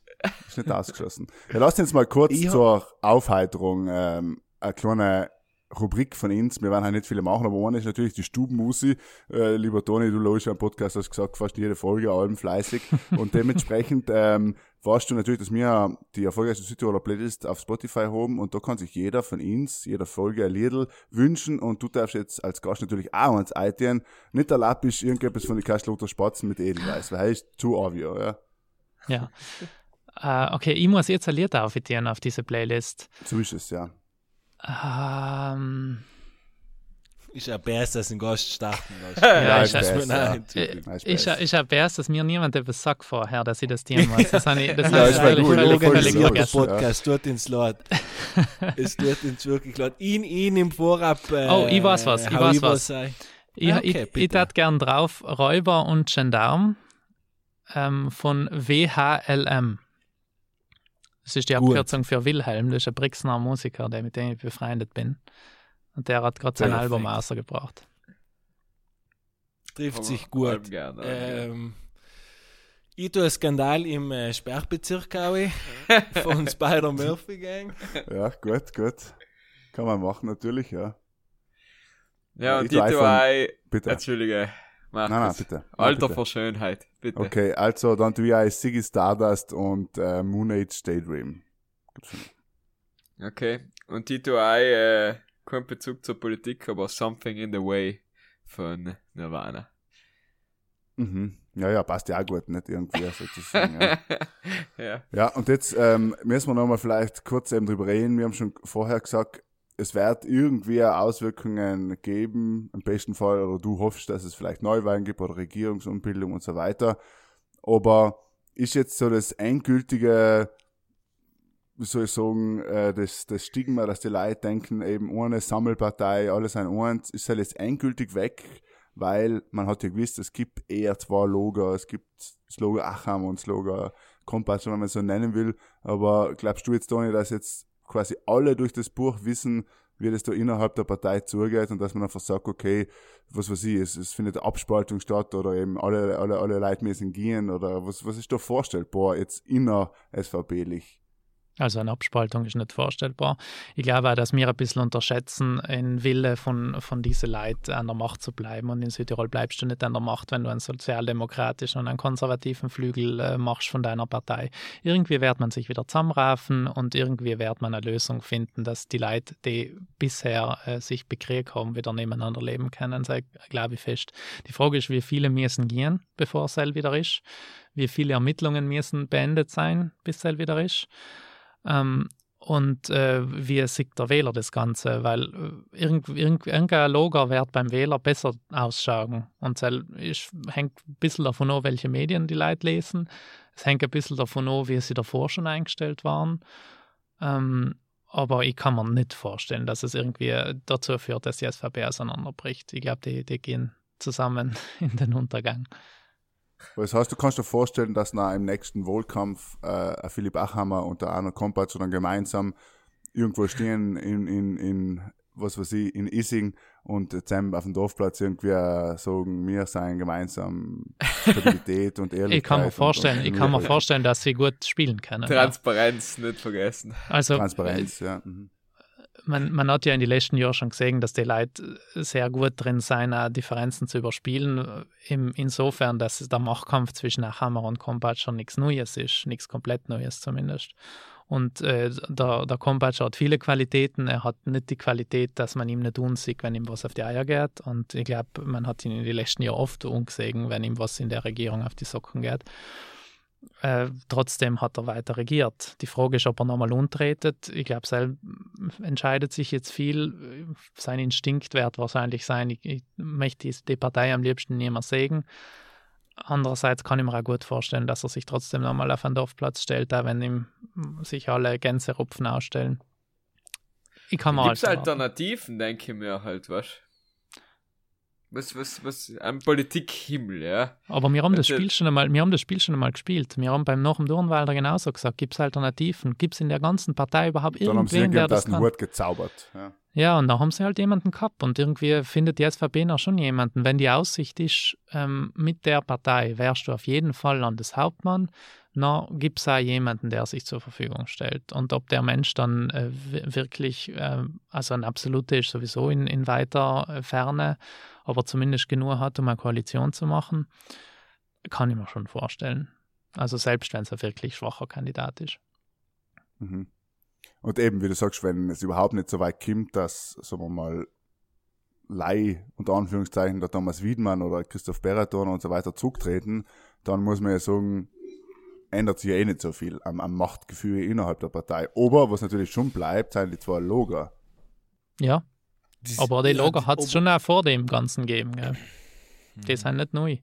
ist nicht ausgeschlossen. Ja, lasst uns mal kurz Ich zur Aufheiterung ähm, eine kleine Rubrik von uns. Wir werden halt nicht viele machen, aber eine ist natürlich die Stubenmusi. Äh, lieber Toni, du logisch am Podcast hast gesagt, fast jede Folge, allem fleißig. *laughs* Und dementsprechend ähm, weißt du natürlich, dass wir die erfolgreichste Südtiroler Playlist auf Spotify haben und da kann sich jeder von uns, jeder Folge ein Liedl wünschen und du darfst jetzt als Gast natürlich auch eins eintun. Nicht erlaubt ist irgendetwas von den Kastelother Spatzen mit Edelweiß, weil ist zu obvious, ja. Ja. Äh, okay, ich muss jetzt ein Lied aufitieren auf diese Playlist. So ist es, ja. Ähm, Ist ja besser, dass ein Gast starten lässt. *laughs* Ja, Ja, ist ist mir ja. ist ich, besser. ich habe erst, dass mir niemand etwas sagt vorher, dass ich das tun muss. Das habe ich, das Ja, habe ich ist völlig, völlig, völlig vergessen. ja. Podcast tut ins Laut. es tut ins wirklich laut. Ihn, ihn im Vorab. Äh, Oh, ich weiß was, ich weiß ich was. Ich, okay, ich, ich tat gern drauf Räuber und Gendarm ähm, von WHLM. Das ist die Gut. Abkürzung für Wilhelm, das ist ein Brixner Musiker, der, mit dem ich befreundet bin. Und der hat gerade sein Perfekt. Album rausgebracht. Trifft sich gut. Gerne, Ähm, ich tue einen Skandal im äh, Sperrbezirk auch *laughs* von Spider Murphy Gang. Ja, gut, gut. Kann man machen, natürlich, ja. ja, und ich die tu einfach- zwei, Bitte. Entschuldige, mach Nein, nein, bitte. Nein, Alter bitte. vor Schönheit, bitte. Okay, also dann tue ich auch Siggy Stardust und äh, Moon Age Daydream. Okay, und die zwei, äh, kein Bezug zur Politik, aber Something in the Way von Nirvana. Mhm. Ja, ja, passt ja auch gut, nicht irgendwie sozusagen. ja. *laughs* ja. ja, und jetzt ähm, müssen wir nochmal vielleicht kurz eben drüber reden. Wir haben schon vorher gesagt, es wird irgendwie Auswirkungen geben, im besten Fall, oder du hoffst, dass es vielleicht Neuwahlen gibt oder Regierungsumbildung und so weiter. Aber ist jetzt so das endgültige, wie soll ich sagen, äh, das, das Stigma, dass die Leute denken, eben ohne Sammelpartei, alles ein eins, ist halt jetzt endgültig weg, weil man hat ja gewusst, es gibt eher zwei Logo, es gibt das Logo Acham und das Logo Kompass, wenn man es so nennen will. Aber glaubst du jetzt, Toni, dass jetzt quasi alle durch das Buch wissen, wie das da innerhalb der Partei zugeht und dass man einfach sagt, okay, was weiß ich, es, es findet Abspaltung statt oder eben alle, alle, alle Leute müssen gehen oder was, was ist da vorstellbar jetzt inner SVP-lich? Also eine Abspaltung ist nicht vorstellbar. Ich glaube auch, dass wir ein bisschen unterschätzen, den Wille von, von diesen Leuten an der Macht zu bleiben. Und in Südtirol bleibst du nicht an der Macht, wenn du einen sozialdemokratischen und einen konservativen Flügel äh, machst von deiner Partei. Irgendwie wird man sich wieder zusammenraffen und irgendwie wird man eine Lösung finden, dass die Leute, die bisher äh, sich bekriegt haben, wieder nebeneinander leben können, sei, glaube ich fest. Die Frage ist, wie viele müssen gehen, bevor es wieder ist. Wie viele Ermittlungen müssen beendet sein, bis es wieder ist. Ähm, und äh, wie sieht der Wähler das Ganze? Weil äh, irgend, irgend, irgendein Logo wird beim Wähler besser ausschauen. Und es hängt ein bisschen davon ab, welche Medien die Leute lesen. Es hängt ein bisschen davon ab, wie sie davor schon eingestellt waren. Ähm, aber ich kann mir nicht vorstellen, dass es irgendwie dazu führt, dass die SVP auseinanderbricht. Ich glaube, die, die gehen zusammen *laughs* in den Untergang. Das heißt, du kannst dir vorstellen, dass nach im nächsten Wahlkampf äh, Philipp Achhammer und der Arno Kompatz dann gemeinsam irgendwo stehen in, in, in was weiß ich, in Issing und zusammen auf dem Dorfplatz irgendwie äh, sagen, wir seien gemeinsam Stabilität und Ehrlichkeit. *laughs* Ich kann mir vorstellen, und ich kann mir vorstellen, dass sie gut spielen können. ja. Transparenz nicht vergessen. Also Transparenz, ja. Mhm. Man, man hat ja in den letzten Jahren schon gesehen, dass die Leute sehr gut drin sind, auch Differenzen zu überspielen. Im, insofern, dass der Machtkampf zwischen Hammer und Combat schon nichts Neues ist, nichts komplett Neues zumindest. Und äh, der, der Kompatscher hat viele Qualitäten. Er hat nicht die Qualität, dass man ihm nicht unsieht, wenn ihm was auf die Eier geht. Und ich glaube, man hat ihn in den letzten Jahren oft ungesehen, wenn ihm was in der Regierung auf die Socken geht. Äh, trotzdem hat er weiter regiert. Die Frage ist, ob er nochmal untretet. Ich glaube, selbst entscheidet sich jetzt viel. Sein Instinkt wird wahrscheinlich sein, ich, ich möchte die, Partei am liebsten nie mehr sägen. Andererseits kann ich mir auch gut vorstellen, dass er sich trotzdem nochmal auf einen Dorfplatz stellt, auch wenn ihm sich alle Gänserupfen ausstellen. Ich kann mir Gibt erwarten. Alternativen, denke ich mir halt, was? Was, was, was, ein Politikhimmel, ja. Aber wir haben, das. Spiel schon einmal, wir haben das Spiel schon einmal gespielt. Wir haben beim Nach dem Durnwalder genauso gesagt, gibt es Alternativen? Gibt es in der ganzen Partei überhaupt Dann haben sie der das kann? Hut gezaubert. Ja. Ja, und da haben sie halt jemanden gehabt und irgendwie findet die SVP noch schon jemanden. Wenn die Aussicht ist, ähm, mit der Partei wärst du auf jeden Fall Landeshauptmann, na, gibt es auch jemanden, der sich zur Verfügung stellt. Und ob der Mensch dann äh, wi- wirklich, äh, also ein Absolute ist sowieso in, in weiter äh, Ferne, aber zumindest genug hat, um eine Koalition zu machen, kann ich mir schon vorstellen. Also selbst wenn es ein wirklich schwacher Kandidat ist. Mhm. Und eben, wie du sagst, wenn es überhaupt nicht so weit kommt, dass, sagen wir mal, Lei, unter Anführungszeichen, der Thomas Wiedmann oder Christoph Beraton und so weiter zurücktreten, dann muss man ja sagen, ändert sich ja eh nicht so viel am, am Machtgefüge innerhalb der Partei. Aber was natürlich schon bleibt, sind die zwei Loger. Ja, aber die ja, Lager hat es schon auch vor dem Ganzen gegeben. Gell? Die sind nicht neu.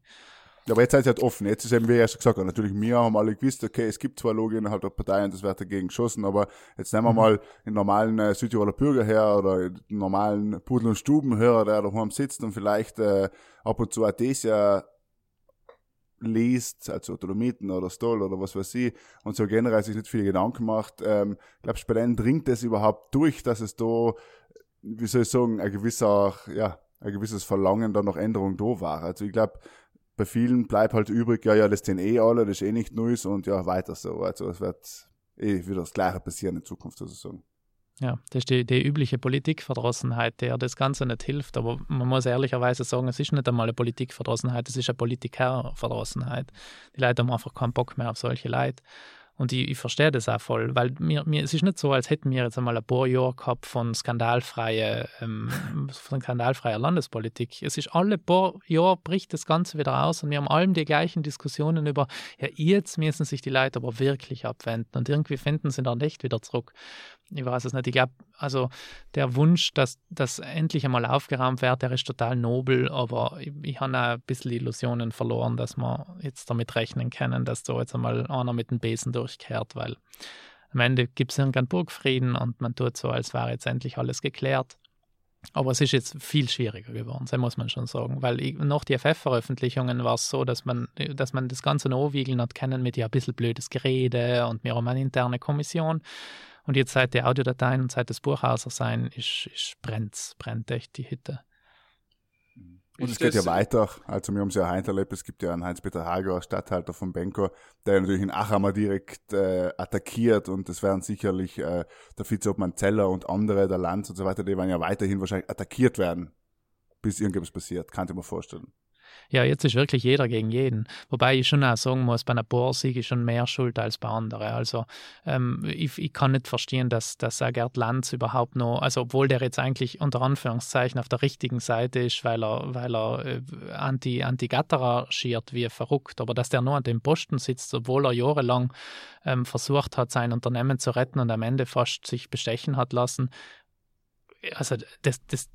Ja, aber jetzt seid ihr halt offen. Jetzt ist eben, wie ich erst gesagt habe, natürlich, wir haben alle gewusst, okay, es gibt zwei Logen innerhalb der Partei und das wird dagegen geschossen, aber jetzt nehmen wir mal den normalen äh, Südtiroler Bürger her oder den normalen Pudel- und Stubenhörer, der daheim sitzt und vielleicht äh, ab und zu auch das ja liest, also Dolomiten oder Stoll oder was weiß ich, und so generell sich nicht viele Gedanken macht. Ähm, glaubst du, bei denen dringt es überhaupt durch, dass es da, wie soll ich sagen, ein gewisser, ja, ein gewisses Verlangen da nach Änderung da war. Also ich glaube, bei vielen bleibt halt übrig, ja, ja, das sind eh alle, das ist eh nicht Neues und ja, weiter so. Also es wird eh wieder das Gleiche passieren in Zukunft sozusagen. Ja, das ist die, die übliche Politikverdrossenheit, der das Ganze nicht hilft. Aber man muss ehrlicherweise sagen, es ist nicht einmal eine Politikverdrossenheit, es ist eine Politikerverdrossenheit. Die Leute haben einfach keinen Bock mehr auf solche Leute. Und ich, ich verstehe das auch voll, weil mir, mir, es ist nicht so, als hätten wir jetzt einmal ein paar Jahre gehabt von skandalfreie, ähm, *laughs* von skandalfreier Landespolitik. Es ist alle paar Jahre bricht das Ganze wieder aus und wir haben allem die gleichen Diskussionen über, ja, jetzt müssen sich die Leute aber wirklich abwenden und irgendwie finden sie dann echt wieder zurück. Ich weiß es nicht. Ich glaube, also der Wunsch, dass das endlich einmal aufgeräumt wird, der ist total nobel, aber ich, ich habe ein bisschen Illusionen verloren, dass wir jetzt damit rechnen können, dass da jetzt einmal einer mit dem Besen durchkehrt, weil am Ende gibt es irgendeinen Burgfrieden und man tut so, als wäre jetzt endlich alles geklärt. Aber es ist jetzt viel schwieriger geworden, das muss man schon sagen, weil ich, nach die FF-Veröffentlichungen war es so, dass man, dass man das Ganze noch wiegeln hat können mit ja ein bisschen blödes Gerede und wir haben eine interne Kommission. Und jetzt seit die Audiodateien und seit das Buchhauser sein, ist, ist brennt, brennt echt die Hütte. Und es geht ja weiter. Also wir haben es ja heute erlebt, es gibt ja einen Heinz-Peter Hager, Stadthalter von Benko, der natürlich in Achammer direkt äh, attackiert und das werden sicherlich äh, der Vizeobmann Zeller und andere, der Lanz und so weiter, die werden ja weiterhin wahrscheinlich attackiert werden, bis irgendwas passiert, kann ich mir vorstellen. Ja, jetzt ist wirklich jeder gegen jeden. Wobei ich schon auch sagen muss, bei einer Bohrsieg ist schon mehr Schuld als bei anderen. Also ähm, ich, ich kann nicht verstehen, dass, dass Gerd Lanz überhaupt noch, also obwohl der jetzt eigentlich unter Anführungszeichen auf der richtigen Seite ist, weil er, weil er äh, anti, anti-Gatterer schiert wie verrückt, aber dass der nur an dem Posten sitzt, obwohl er jahrelang ähm, versucht hat, sein Unternehmen zu retten und am Ende fast sich bestechen hat lassen, also das, das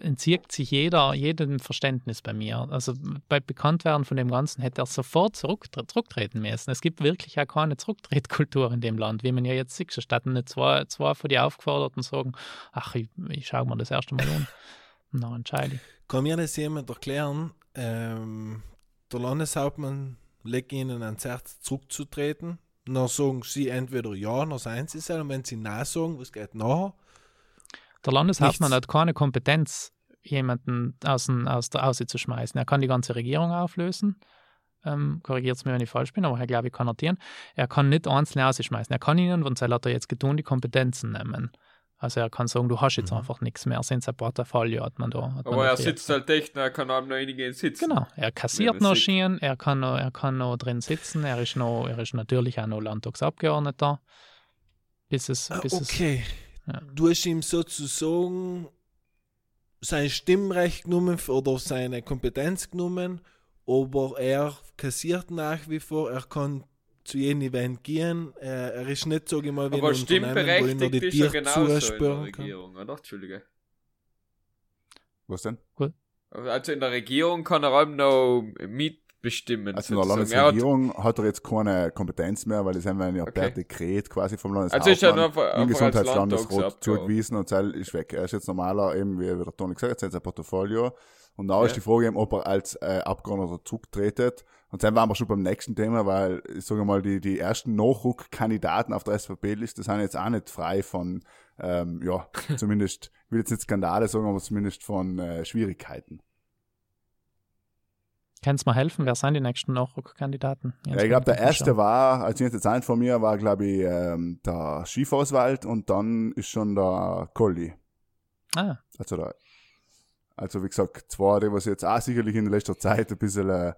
entzieht sich jeder, jedem Verständnis bei mir. Also bei Bekanntwerden von dem Ganzen hätte er sofort zurück, zurücktreten müssen. Es gibt wirklich auch keine Zurücktretkultur in dem Land, wie man ja jetzt sieht. Statt nicht zwei, zwei von den Aufgeforderten sagen, ach, ich, ich schaue mir das erste Mal um. *laughs* Na, entscheide. Kann mir das jemand erklären? Ähm, der Landeshauptmann legt ihnen ans Herz, zurückzutreten. Dann sagen sie entweder ja, dann seien sie es, und wenn sie nein sagen, was geht nachher? Der Landeshauptmann Nichts. hat keine Kompetenz, jemanden aus, dem- aus der Aussicht zu schmeißen. Er kann die ganze Regierung auflösen. Ähm, Korrigiert es mir, wenn ich falsch bin, aber er glaube ich kann notieren. Er kann nicht einzelne ausschmeißen. Er kann ihnen, wenn er hat er jetzt getan, die Kompetenzen nehmen. Also er kann sagen, du hast jetzt einfach nichts mehr. Sind ein Portfolio hat man da. Hat man Aber da er sitzt halt echt, er kann auch noch einigen sitzen. Genau, er kassiert Ja, noch das Schien, er kann noch, er kann noch drin sitzen, er ist, noch, er ist natürlich auch noch Landtagsabgeordneter. Bis es, Ah, bis es Okay. Ja. Du hast ihm sozusagen sein Stimmrecht genommen oder seine Kompetenz genommen, aber er kassiert nach wie vor, er kann zu jedem Event gehen, er, er ist nicht, sage ich mal, wie Aber ein Unternehmen, wo die ist er Tiere genauso in der zuspüren kann. Regierung, oder? Entschuldige. Was denn? Also in der Regierung kann er allem noch mitbestimmen. Also in der sozusagen. Er hat- Landesregierung hat er jetzt keine Kompetenz mehr, weil das haben wir ja per Okay. Dekret quasi vom Also ist Landeshauptmann nur einfach, im einfach als Gesundheitslandesrat zugewiesen und Zell ist weg. Er ist jetzt normaler, eben wie der Toni gesagt hat, sein Portfolio. Und da Ja. ist die Frage eben, ob er als äh, Abgeordneter zurücktretet. Und dann waren wir schon beim nächsten Thema, weil, ich sage mal, die, die ersten Nachrückkandidaten auf der SVP-Liste sind jetzt auch nicht frei von, ähm, ja, *laughs* zumindest, ich will jetzt nicht Skandale sagen, aber zumindest von äh, Schwierigkeiten. Kannst du mir helfen? Wer sind die nächsten Nachrückkandidaten? Ja, ich glaube, der erste war, als ich jetzt ein von mir war, glaube ich, ähm, der Skifauswald und dann ist schon der Colli. Ah, Also, da, also wie gesagt, zwei, die was jetzt auch sicherlich in letzter Zeit ein bisschen äh,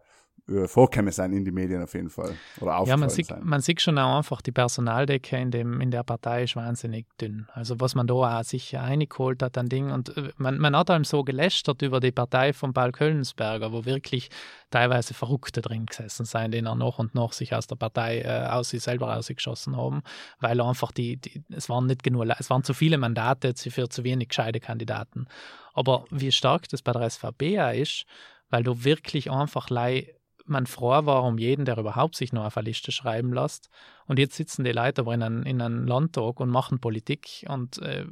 äh, vorgekommen sind in die Medien auf jeden Fall. Oder ja, man sieht, sein. man sieht schon auch einfach, die Personaldecke in, dem, in der Partei ist wahnsinnig dünn. Also was man da auch sich eingeholt hat an Dingen. Und äh, man, man hat einem so gelästert über die Partei von Paul Köllensberger, wo wirklich teilweise Verrückte drin gesessen sind, die er noch und noch sich aus der Partei äh, aus sich selber rausgeschossen haben, weil einfach die, die, es waren nicht genug, es waren zu viele Mandate für zu wenig gescheite Kandidaten. Aber wie stark das bei der SVP ist, weil du wirklich einfach lei man froh war um jeden, der überhaupt sich nur auf eine Liste schreiben lässt. Und jetzt sitzen die Leute aber in einem, in einem Landtag und machen Politik und, äh,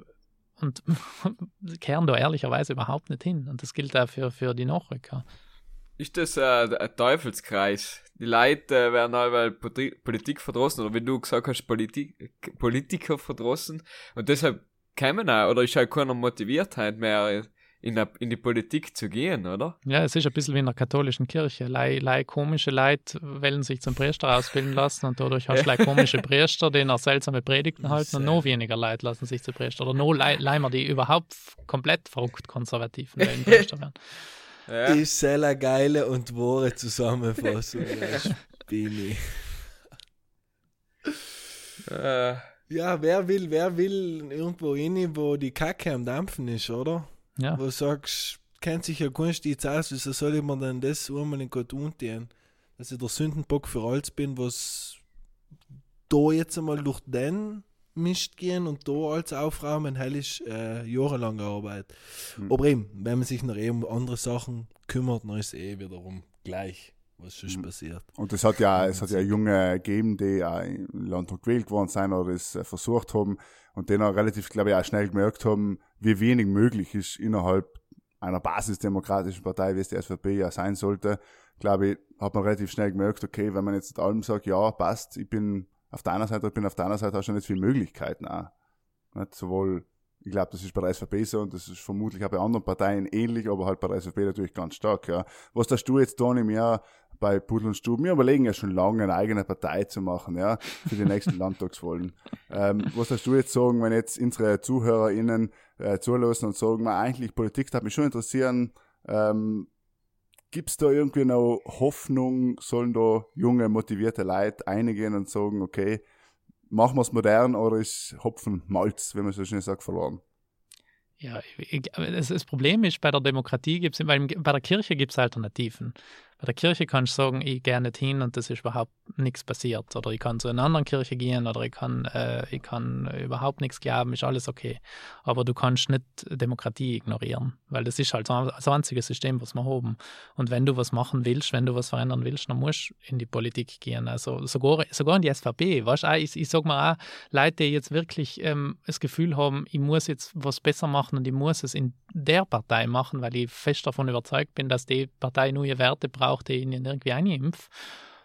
und *laughs* kehren da ehrlicherweise überhaupt nicht hin. Und das gilt auch für, für die Nachrücker. Ist das äh, ein Teufelskreis? Die Leute äh, werden allweil Poli- Politik verdrossen, oder wie du gesagt hast, Politik, Politiker verdrossen. Und deshalb kämen auch, oder ist halt keine Motiviertheit mehr, in, der- in die Politik zu gehen, oder? Ja, es ist ein bisschen wie in der katholischen Kirche. Lei, lei komische Leute wollen sich zum Priester ausbilden lassen und dadurch hast du *laughs* lei komische Priester, die noch seltsame Predigten halten und noch weniger Leute lassen sich zu Priester. Oder noch lei, Leimer, die überhaupt komplett verrückt konservativ wollen *laughs* Priester werden. Ja. Ist sehr eine geile und wahre Zusammenfassung. *laughs* Bini. Äh, Ja, wer will, wer will irgendwo hin, wo die Kacke am Dampfen ist, oder? Ja. Wo du sagst, kennt sich ja kein Stitz aus, wieso soll ich mir denn das einmal in Gott untun? Dass ich der Sündenbock für alles bin, was da jetzt einmal durch den mischt gehen und da alles aufräumen, hell ist äh, jahrelange Arbeit. Hm. Aber eben, wenn man sich noch eh um andere Sachen kümmert, dann ist es eh wiederum gleich, was schon Mhm. passiert. Und es hat ja, es hat ja Junge gegeben, die auch im Landtag gewählt worden sind oder das äh, versucht haben und die auch relativ, glaube ich, auch schnell gemerkt haben, wie wenig möglich ist innerhalb einer basisdemokratischen Partei, wie es die SVP ja sein sollte. Glaube ich, hat man relativ schnell gemerkt, okay, wenn man jetzt allem sagt, ja, passt, ich bin auf deiner Seite, ich bin auf deiner Seite, hast du nicht viele Möglichkeiten auch. Nicht? Sowohl, ich glaube, das ist bei der SVP so und das ist vermutlich auch bei anderen Parteien ähnlich, aber halt bei der SVP natürlich ganz stark, ja. Was hast du jetzt, Toni, mehr bei Pudel und Stub? Wir überlegen ja schon lange, eine eigene Partei zu machen, ja, für die nächsten *laughs* Landtagswahlen. Ähm, was hast du jetzt sagen, wenn jetzt unsere ZuhörerInnen äh, zulassen und sagen, "Ma, eigentlich Politik darf mich schon interessieren, ähm, Gibt's da irgendwie noch Hoffnung, sollen da junge, motivierte Leute eingehen und sagen, okay, machen wir's modern oder ist Hopfen Malz, wenn man so schön sagt, verloren? Ja, das Problem ist, bei der Demokratie gibt es, bei der Kirche gibt es Alternativen. Bei der Kirche kannst du sagen, ich gehe nicht hin und das ist überhaupt nichts passiert. Oder ich kann zu einer anderen Kirche gehen oder ich kann, äh, ich kann überhaupt nichts glauben, ist alles okay. Aber du kannst nicht Demokratie ignorieren, weil das ist halt das einzige System, was wir haben. Und wenn du was machen willst, wenn du was verändern willst, dann musst du in die Politik gehen. Also sogar, sogar in die SVP. Weißt, ich, ich sage mal auch, Leute, die jetzt wirklich ähm, das Gefühl haben, ich muss jetzt was besser machen und ich muss es in der Partei machen, weil ich fest davon überzeugt bin, dass die Partei neue Werte braucht, die ich ihnen irgendwie einimpfe.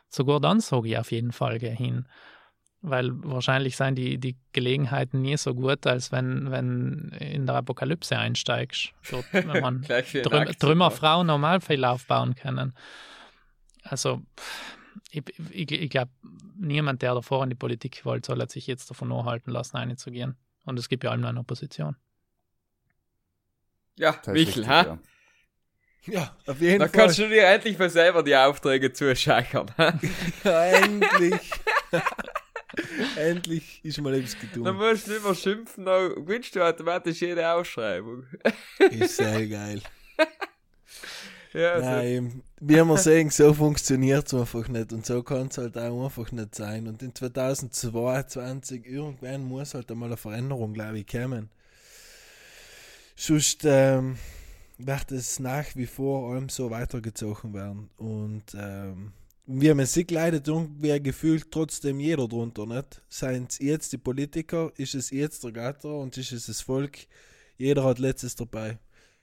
Sogar dann sage ich auf jeden Fall geh hin. Weil wahrscheinlich seien die, die Gelegenheiten nie so gut, als wenn, wenn in der Apokalypse einsteigst. Dort, wenn man *laughs* Trüm Trümmerfrau Normalfälle aufbauen können. Also, ich, ich, ich glaube, niemand, der davor in die Politik wollte, soll sich jetzt davon anhalten lassen, einzugehen. Und es gibt ja allem eine Opposition. Ja, Michel, richtig, ha? ja. Ja, auf jeden Dann Fall. kannst du dir endlich mal selber die Aufträge zuschachern. *laughs* Ja, endlich. *laughs* endlich ist mal etwas Dann getan. musst du nicht mehr schimpfen, dann gewinnst du automatisch jede Ausschreibung. Ist sehr geil. *laughs* Ja, also, Nein, wie wir sehen, so funktioniert es einfach nicht und so kann es halt auch einfach nicht sein. Und in 2022 irgendwann muss halt einmal eine Veränderung, glaube ich, kommen. Sonst ähm, wird es nach wie vor allem so weitergezogen werden. Und ähm, wie man sieht, leidet irgendwie gefühlt trotzdem jeder drunter, nicht? Seien es jetzt die Politiker, ist es jetzt der Gatter und ist es das Volk. Jeder hat letztes dabei.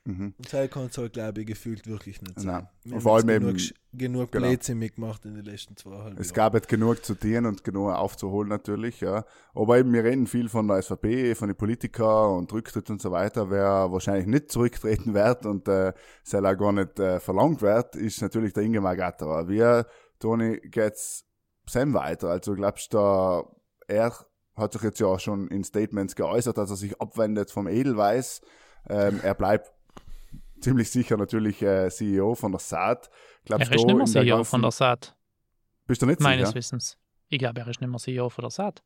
Mhm. Und das kann es halt, glaube ich, gefühlt wirklich nicht sein. Nein. Und vor allem jetzt eben- genug, genug genau. Blödsinn mitgemacht in den letzten zweieinhalb Es Jahren. gab jetzt genug zu tun und genug aufzuholen natürlich, ja. Aber eben, wir reden viel von der SVP, von den Politikern und Rücktritt und so weiter. Wer wahrscheinlich nicht zurücktreten wird und äh, soll auch gar nicht äh, verlangt wird, ist natürlich der Ingemar Gatterer. Wir, Toni, geht's Sam weiter. Also glaubst du, da, er hat sich jetzt ja auch schon in Statements geäußert, dass er sich abwendet vom Edelweiß. Ähm, er bleibt ziemlich sicher natürlich äh, CEO von der Saat. Glaubst Er ist nicht mehr CEO von der Saat, Bist du nicht meines sicher? Wissens. Ich glaube, er ist nicht mehr CEO von der Saat.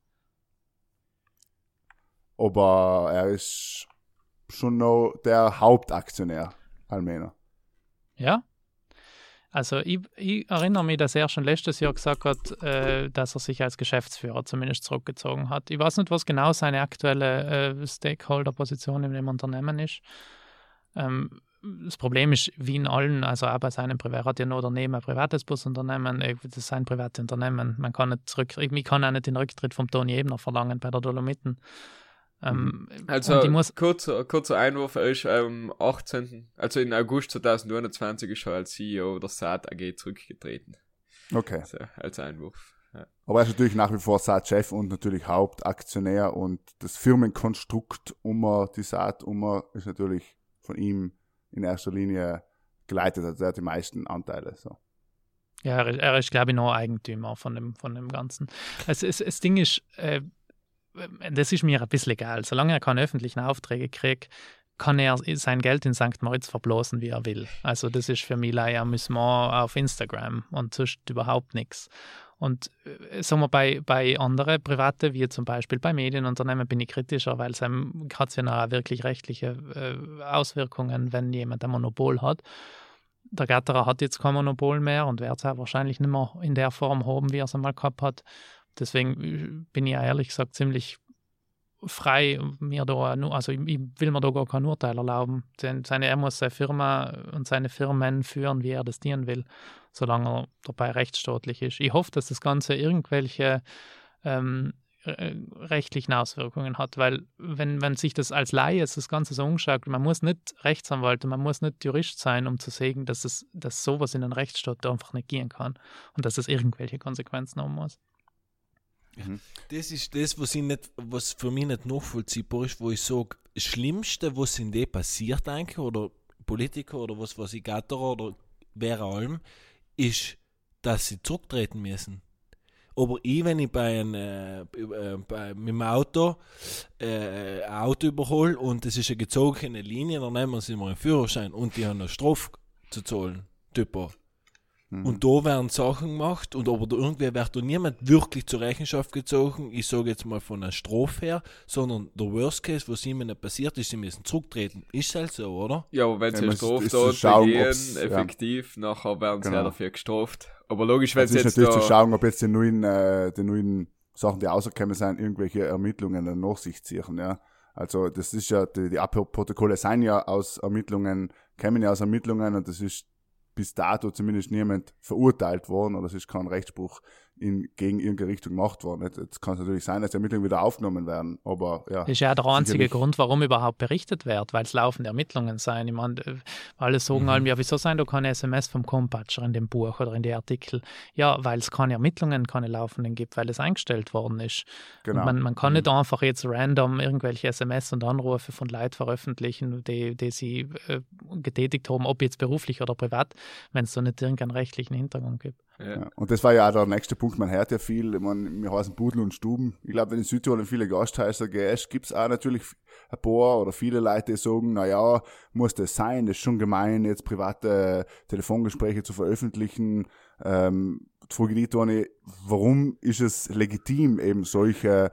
aber er ist schon noch der Hauptaktionär, Almena. Ja. Also ich, ich erinnere mich, dass er schon letztes Jahr gesagt hat, äh, dass er sich als Geschäftsführer zumindest zurückgezogen hat. Ich weiß nicht, was genau seine aktuelle äh, Stakeholder-Position in dem Unternehmen ist. Ähm, das Problem ist, wie in allen, also auch bei seinem Privat, hat ja nur daneben ein privates Busunternehmen, äh, das ist sein privates Unternehmen. Man kann nicht zurück, ich kann auch nicht den Rücktritt vom Toni Ebner verlangen bei der Dolomiten. Ähm, Also, und ich muss, kurzer, kurzer Einwurf, er ist am 18., also in August 2021 ist er als CEO der Saat AG zurückgetreten. Okay. Also, als Einwurf. Ja. Aber er ist natürlich nach wie vor Saat-Chef und natürlich Hauptaktionär und das Firmenkonstrukt um die Saat um ist natürlich von ihm in erster Linie geleitet. Also er hat die meisten Anteile. So. Ja, er ist, er ist glaube ich, noch Eigentümer von dem, von dem Ganzen. Also, es, das Ding ist, äh, das ist mir ein bisschen egal. Solange er keine öffentlichen Aufträge kriegt, kann er sein Geld in St. Moritz verblasen, wie er will. Also, das ist für mich ein Amüsement auf Instagram und sonst überhaupt nichts. Und äh, sagen wir, bei, bei anderen Private, wie zum Beispiel bei Medienunternehmen, bin ich kritischer, weil es hat ja auch wirklich rechtliche äh, Auswirkungen, wenn jemand ein Monopol hat. Der Gatterer hat jetzt kein Monopol mehr und wird es auch wahrscheinlich nicht mehr in der Form haben, wie er es einmal gehabt hat. Deswegen äh, bin ich ehrlich gesagt ziemlich frei, mir da, nur- also ich, ich will mir da gar kein Urteil erlauben. Denn seine, er muss seine Firma und seine Firmen führen, wie er das dienen will, solange er dabei rechtsstaatlich ist. Ich hoffe, dass das Ganze irgendwelche ähm, äh, rechtlichen Auswirkungen hat, weil wenn, wenn sich das als Laie das Ganze so umschaut, man muss nicht Rechtsanwalt und man muss nicht Jurist sein, um zu sehen, dass, es, dass sowas in einem Rechtsstaat einfach nicht gehen kann und dass es irgendwelche Konsequenzen haben muss. Das ist das, was, ich nicht, was für mich nicht nachvollziehbar ist, wo ich sage, das Schlimmste, was in dem passiert eigentlich, oder Politiker oder was weiß ich, Gatterer oder wer allem, ist, dass sie zurücktreten müssen. Aber ich, wenn ich bei einem, äh, äh, bei, mit dem Auto äh, ein Auto überhole und es ist eine gezogene Linie, dann nehmen sie mir einen Führerschein und die haben eine Strafe zu zahlen. Typo. Mhm. Und da werden Sachen gemacht und aber da irgendwie wird da niemand wirklich zur Rechenschaft gezogen, ich sage jetzt mal von einer Strophe her, sondern der Worst Case, was ihnen nicht passiert ist, sie müssen zurücktreten. Ist halt so, oder? Ja, aber wenn Ja, sie ist- ist zu Straftat schauen, begehen, ob's- ja. effektiv, nachher werden sie Genau. ja dafür gestraft. Aber logisch, wenn Es sie ist jetzt natürlich da, zu schauen, ob jetzt die neuen, äh, die neuen Sachen, die rausgekommen sind, irgendwelche Ermittlungen dann nach sich ziehen, ja. Also, das ist ja, die, die Abhörprotokolle sind ja aus Ermittlungen, kommen ja aus Ermittlungen und das ist bis dato zumindest niemand verurteilt worden oder es ist kein Rechtsspruch in, gegen irgendeine Richtung gemacht worden. Jetzt kann es natürlich sein, dass die Ermittlungen wieder aufgenommen werden, aber ja. Das ist ja der einzige Grund, warum überhaupt berichtet wird, weil es laufende Ermittlungen sein. Ich meine, äh, alle sagen mhm. allem, ja, wieso sein da keine SMS vom Compatscher in dem Buch oder in den Artikel? Ja, weil es keine Ermittlungen, keine laufenden gibt, weil es eingestellt worden ist. Genau. Man, man, kann mhm. nicht einfach jetzt random irgendwelche SMS und Anrufe von Leuten veröffentlichen, die, die sie äh, getätigt haben, ob jetzt beruflich oder privat, wenn es so nicht irgendeinen rechtlichen Hintergrund gibt. Ja. Und das war ja auch der nächste Punkt. Man hört ja viel, ich meine, wir heißen Pudel und Stuben. Ich glaube, wenn in Südtirol viele Gasthäuser gehst, gibt es auch natürlich ein paar oder viele Leute, die sagen, naja, muss das sein, das ist schon gemein, jetzt private Telefongespräche zu veröffentlichen. Ähm, die Frage die Toni, warum ist es legitim, eben solche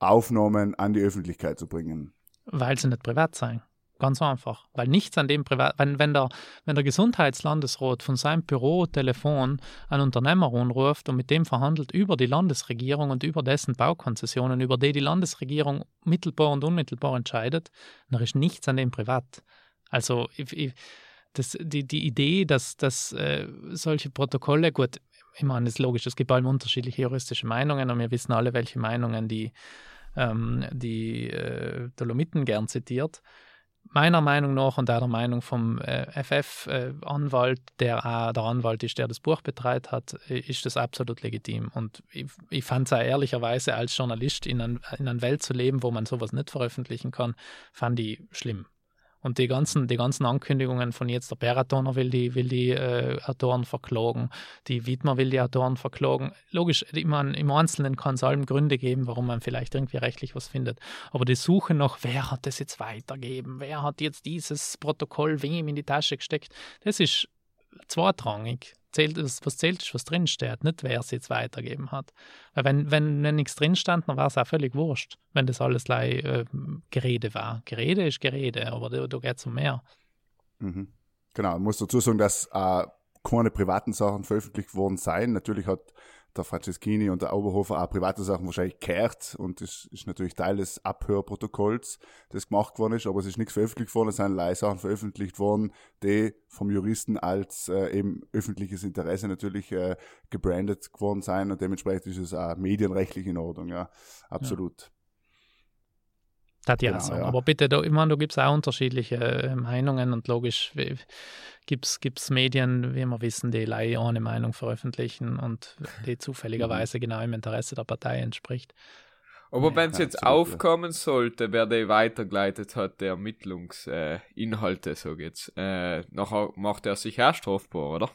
Aufnahmen an die Öffentlichkeit zu bringen? Weil sie nicht privat sein. Ganz einfach. Weil nichts an dem Privat, wenn, wenn, der, wenn der Gesundheitslandesrat von seinem Bürotelefon einen Unternehmer anruft und mit dem verhandelt über die Landesregierung und über dessen Baukonzessionen, über die die Landesregierung mittelbar und unmittelbar entscheidet, dann ist nichts an dem privat. Also ich, ich, das, die, die Idee, dass, dass äh, solche Protokolle, gut, ich meine, es ist logisch, es gibt allem unterschiedliche juristische Meinungen und wir wissen alle, welche Meinungen die, ähm, die äh, Dolomiten gern zitiert meiner Meinung nach und auch der Meinung vom äh, FF-Anwalt, äh, der auch der Anwalt ist, der das Buch betreut hat, äh, ist das absolut legitim. Und ich, ich fand es auch ehrlicherweise als Journalist in, ein, in einer Welt zu leben, wo man sowas nicht veröffentlichen kann, fand ich schlimm. Und die ganzen, die ganzen Ankündigungen von jetzt, der Beratoner will die, will die äh, Autoren verklagen, die Wiedmer will die Autoren verklagen. Logisch, meine, im Einzelnen kann es allem Gründe geben, warum man vielleicht irgendwie rechtlich was findet. Aber die Suche nach, wer hat das jetzt weitergeben, wer hat jetzt dieses Protokoll wem in die Tasche gesteckt, das ist zweitrangig zählt, was zählt ist, was drinsteht, nicht wer es jetzt weitergeben hat. Weil wenn, wenn, wenn nichts drin stand, dann war es auch völlig wurscht, wenn das alles äh, Gerede war. Gerede ist Gerede, aber da, da geht es um mehr. Mhm. Genau, ich muss dazu sagen, dass äh, keine privaten Sachen veröffentlicht worden seien. Natürlich hat der Franceschini und der Oberhofer auch private Sachen wahrscheinlich kehrt und das ist natürlich Teil des Abhörprotokolls, das gemacht worden ist, aber es ist nichts veröffentlicht worden, es sind Leihsachen veröffentlicht worden, die vom Juristen als äh, eben öffentliches Interesse natürlich äh, gebrandet geworden sein und dementsprechend ist es auch medienrechtlich in Ordnung, ja, absolut. Ja. Das ja, genau, so. ja. Aber bitte, da, ich meine, da gibt es auch unterschiedliche äh, Meinungen und logisch gibt es Medien, wie wir wissen, die leider eine Meinung veröffentlichen und die *laughs* zufälligerweise mhm. genau im Interesse der Partei entspricht. Aber ja, wenn es jetzt aufkommen sollte, wer der weitergeleitet hat, der Ermittlungsinhalte, äh, so geht's, äh, nachher macht er sich auch strafbar, oder?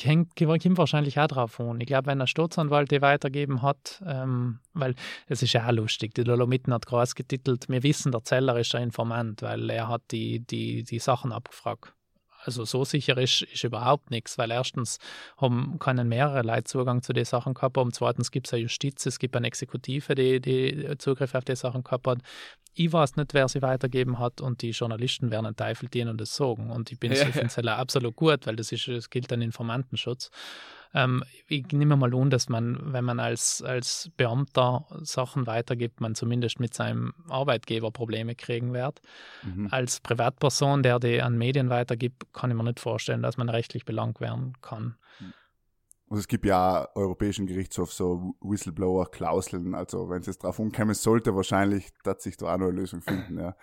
Hängt, kommt wahrscheinlich auch drauf an. Ich glaube, wenn der Staatsanwalt die weitergeben hat, ähm, weil es ist ja auch lustig, die Dolomiten hat groß getitelt, wir wissen, der Zeller ist ein Informant, weil er hat die, die, die Sachen abgefragt. Also so sicher ist, ist überhaupt nichts, weil erstens haben können mehrere Leute Zugang zu den Sachen gehabt haben, zweitens gibt es eine Justiz, es gibt eine Exekutive, die, die Zugriff auf die Sachen gehabt hat. Ich weiß nicht, wer sie weitergeben hat und die Journalisten werden ein Teufel dienen und das sagen. Und ich bin ja, ja. absolut gut, weil das, ist, das gilt ein Informantenschutz. Ähm, ich nehme mal an, dass man, wenn man als, als Beamter Sachen weitergibt, man zumindest mit seinem Arbeitgeber Probleme kriegen wird. Mhm. Als Privatperson, der die an Medien weitergibt, kann ich mir nicht vorstellen, dass man rechtlich belangt werden kann. Also es gibt ja Europäischen Gerichtshof so Whistleblower-Klauseln, also wenn es jetzt drauf umkommen sollte, wahrscheinlich dass sich da auch noch eine Lösung finden, ja.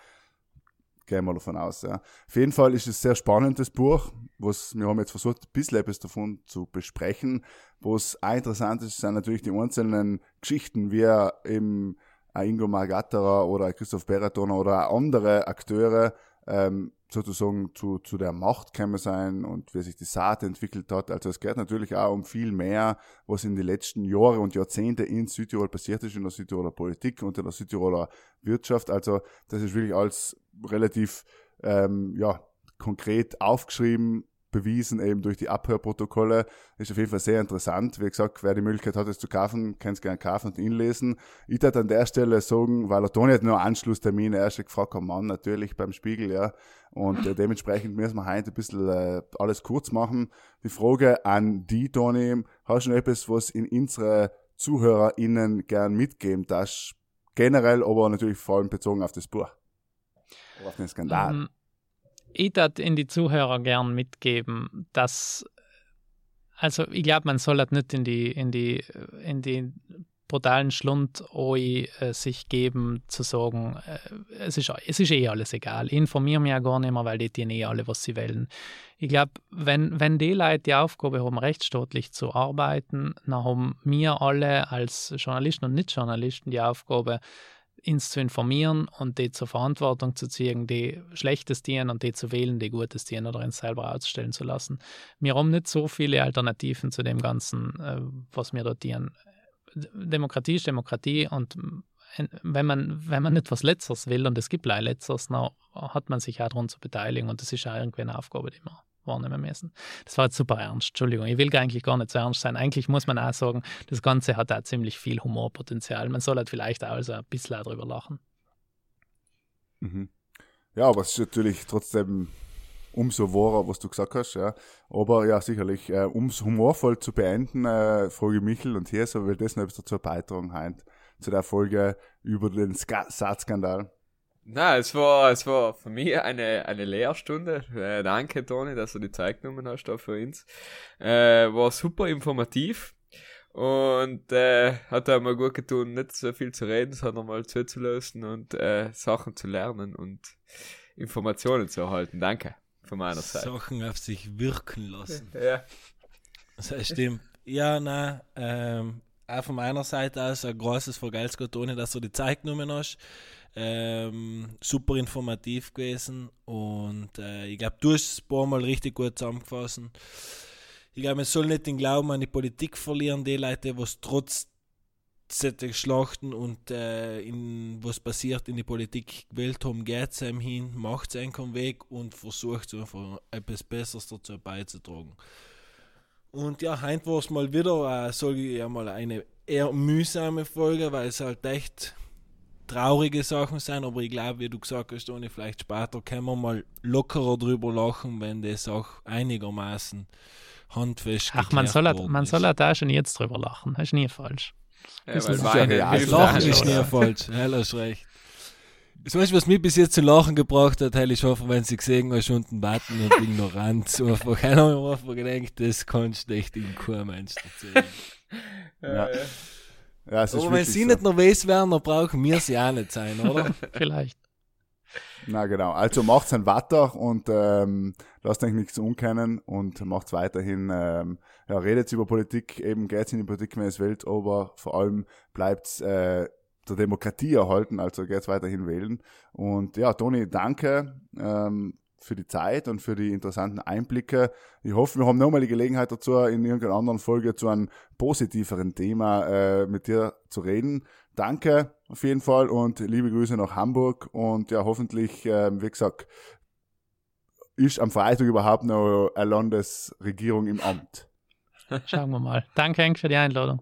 Gehen wir davon aus, ja. Auf jeden Fall ist es ein sehr spannendes Buch, was wir haben jetzt versucht, ein bisschen etwas davon zu besprechen. Was auch interessant ist, sind natürlich die einzelnen Geschichten, wie eben ein Ingo Margatterer oder ein Christoph Beratoner oder andere Akteure ähm, sozusagen zu, zu der Macht gekommen sein und wie sich die Saat entwickelt hat. Also es geht natürlich auch um viel mehr, was in den letzten Jahren und Jahrzehnte in Südtirol passiert ist, in der Südtiroler Politik und in der Südtiroler Wirtschaft. Also das ist wirklich alles relativ ähm, ja, konkret aufgeschrieben, bewiesen eben durch die Abhörprotokolle. Ist auf jeden Fall sehr interessant. Wie gesagt, wer die Möglichkeit hat, es zu kaufen, kann es gerne kaufen und ihn lesen. Ich würde an der Stelle sagen, weil er Toni hat nur Anschlusstermine erst gefragt, am Mann natürlich beim Spiegel, ja. Und äh, dementsprechend müssen wir heute ein bisschen äh, alles kurz machen. Die Frage an die, Toni, hast du noch etwas, was in unsere ZuhörerInnen gern mitgeben das Generell, aber natürlich vor allem bezogen auf das Buch. Auf den Skandal. Um ähm, ich würde in die Zuhörer gern mitgeben, dass Also ich glaube, man soll halt nicht in die, in die, in die brutalen Schlund äh, sich geben, zu sagen, äh, es, ist, es ist eh alles egal. Ich informiere mich ja gar nicht mehr, weil die tun eh alle, was sie wollen. Ich glaube, wenn, wenn die Leute die Aufgabe haben, rechtsstaatlich zu arbeiten, dann haben wir alle als Journalisten und Nicht-Journalisten die Aufgabe, uns zu informieren und die zur Verantwortung zu ziehen, die Schlechtes dienen und die zu wählen, die Gutes dienen oder uns selber ausstellen zu lassen. Wir haben nicht so viele Alternativen zu dem Ganzen, äh, was wir dort dienen. Demokratie ist Demokratie und wenn man, wenn man nicht was Letzteres will und es gibt leider dann hat man sich auch daran zu beteiligen und das ist auch irgendwie eine Aufgabe, die man wahrnehmen müssen. Das war jetzt super ernst, Entschuldigung, ich will eigentlich gar nicht so ernst sein. Eigentlich muss man auch sagen, das Ganze hat auch ziemlich viel Humorpotenzial. Man soll halt vielleicht auch also ein bisschen darüber lachen. Mhm. Ja, aber es ist natürlich trotzdem umso wahrer, was du gesagt hast, ja. Aber ja, sicherlich, äh, um es humorvoll zu beenden, äh, frage ich Michel und hier, so will das noch etwas dazu beitragen zu der Folge über den Saatskandal. Na, es war, es war für mich eine, eine Lehrstunde. Äh, danke, Toni, dass du die Zeit genommen hast da für uns. Äh, war super informativ und äh, hat auch mal gut getan, nicht so viel zu reden, sondern mal zuzulassen und äh, Sachen zu lernen und Informationen zu erhalten. Danke von meiner Seite. Sachen auf sich wirken lassen. Ja. Das stimmt. Ja, na, ähm, auch von meiner Seite aus ein großes Vergelt's Toni, dass du die Zeit genommen hast. Ähm, super informativ gewesen und äh, ich glaube, du hast es ein paar Mal richtig gut zusammengefasst. Ich glaube, man soll nicht den Glauben an die Politik verlieren, die Leute, was trotz solche Schlachten und äh, in, was passiert in die Politik gewählt haben, geht es einem hin, macht es einen Weg und versucht einfach etwas Besseres dazu beizutragen. Und ja, heute war es mal wieder, äh, sage ich ja mal, eine eher mühsame Folge, weil es halt echt traurige Sachen sein, aber ich glaube, wie du gesagt hast, Toni, vielleicht später können wir mal lockerer drüber lachen, wenn das auch einigermaßen handfest Ach, man soll, hat, man soll da schon jetzt drüber lachen, das ist nie falsch. Ja, Das weil ist ja Lachen ist nicht. nie falsch, hell hast recht. Das weißt du, was mich bis jetzt zu lachen gebracht hat, hell ich hoffe, wenn sie gesehen hast, unten warten und ignorant. *laughs* Einfach, hat mir einfach gedacht, das kannst du echt in kein Mensch erzählen. Ja. Ja, ist Aber wenn sie so. nicht nervös wären, dann brauchen wir sie auch nicht sein, oder? *laughs* Vielleicht. Na genau. Also macht's ein weiter und ähm, lasst euch nichts unkennen und macht's weiterhin. Ähm, ja, redet über Politik, eben geht's in die Politik, wenn es wählt, aber vor allem bleibt's äh, der Demokratie erhalten, also geht's weiterhin wählen. Und ja, Toni, danke ähm, für die Zeit und für die interessanten Einblicke. Ich hoffe, wir haben nochmal die Gelegenheit dazu, in irgendeiner anderen Folge zu einem positiveren Thema äh, mit dir zu reden. Danke auf jeden Fall und liebe Grüße nach Hamburg und ja, hoffentlich, ähm, wie gesagt, ist am Freitag überhaupt noch eine Landesregierung im Amt. Schauen wir mal. Danke, Henk, für die Einladung.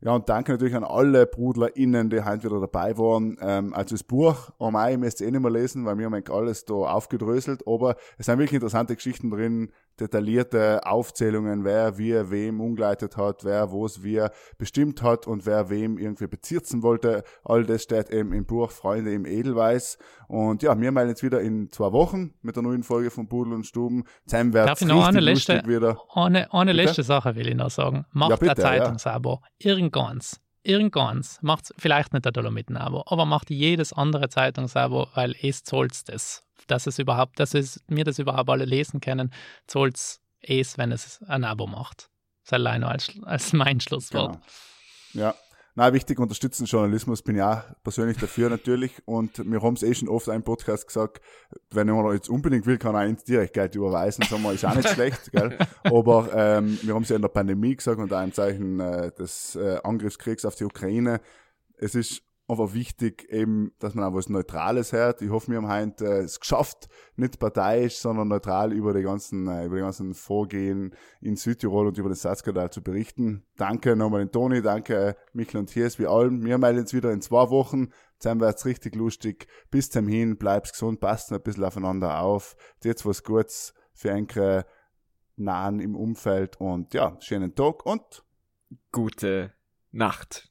Ja, und danke natürlich an alle BrudlerInnen, die heute wieder dabei waren. Ähm, also das Buch, oh mein, ich müsst eh nicht mehr lesen, weil wir haben eigentlich alles da aufgedröselt, aber es sind wirklich interessante Geschichten drin, detaillierte Aufzählungen, wer wie wem umgeleitet hat, wer was wie bestimmt hat und wer wem irgendwie bezirzen wollte. All das steht eben im Buch Freunde im Edelweiß. Und ja, wir melden jetzt wieder in zwei Wochen mit der neuen Folge von Pudel und Stuben. Zusammen wird's Darf ich noch eine letzte, wieder. eine, eine Bitte? letzte Sache will ich noch sagen. Macht Ja, bitte, ein Zeitungsabo. Irgendwanns. Irgendwanns. Macht vielleicht nicht ein Dolomiten-Abo, aber macht jedes andere Zeitungsabo, weil es zahlt das. Dass es überhaupt, dass es, mir das überhaupt alle lesen können, zahlt es, wenn es ein Abo macht. Das allein als, als mein Schlusswort. Genau. Ja. Na, wichtig, unterstützen Journalismus bin auch persönlich dafür natürlich. Und wir haben es eh schon oft im Podcast gesagt, wenn jemand jetzt unbedingt will, kann er uns direkt Geld überweisen. Sagen wir, ist auch nicht schlecht, *laughs* gell? Aber ähm, wir haben es ja in der Pandemie gesagt und im Zeichen äh, des äh, Angriffskriegs auf die Ukraine. Es ist aber wichtig eben, dass man auch was Neutrales hört. Ich hoffe, wir haben heute äh, es geschafft, nicht parteiisch, sondern neutral über die ganzen, äh, über die ganzen Vorgehen in Südtirol und über den Satzskandal zu berichten. Danke nochmal den Toni, danke Michael und Hiers, wie allem. Wir melden uns wieder in zwei Wochen. Zusammen wird's richtig lustig. Bis zum hin, bleib's gesund, passt ein bisschen aufeinander auf. Jetzt was Gutes für enkere Nahen im Umfeld und ja, schönen Tag und Gute Nacht.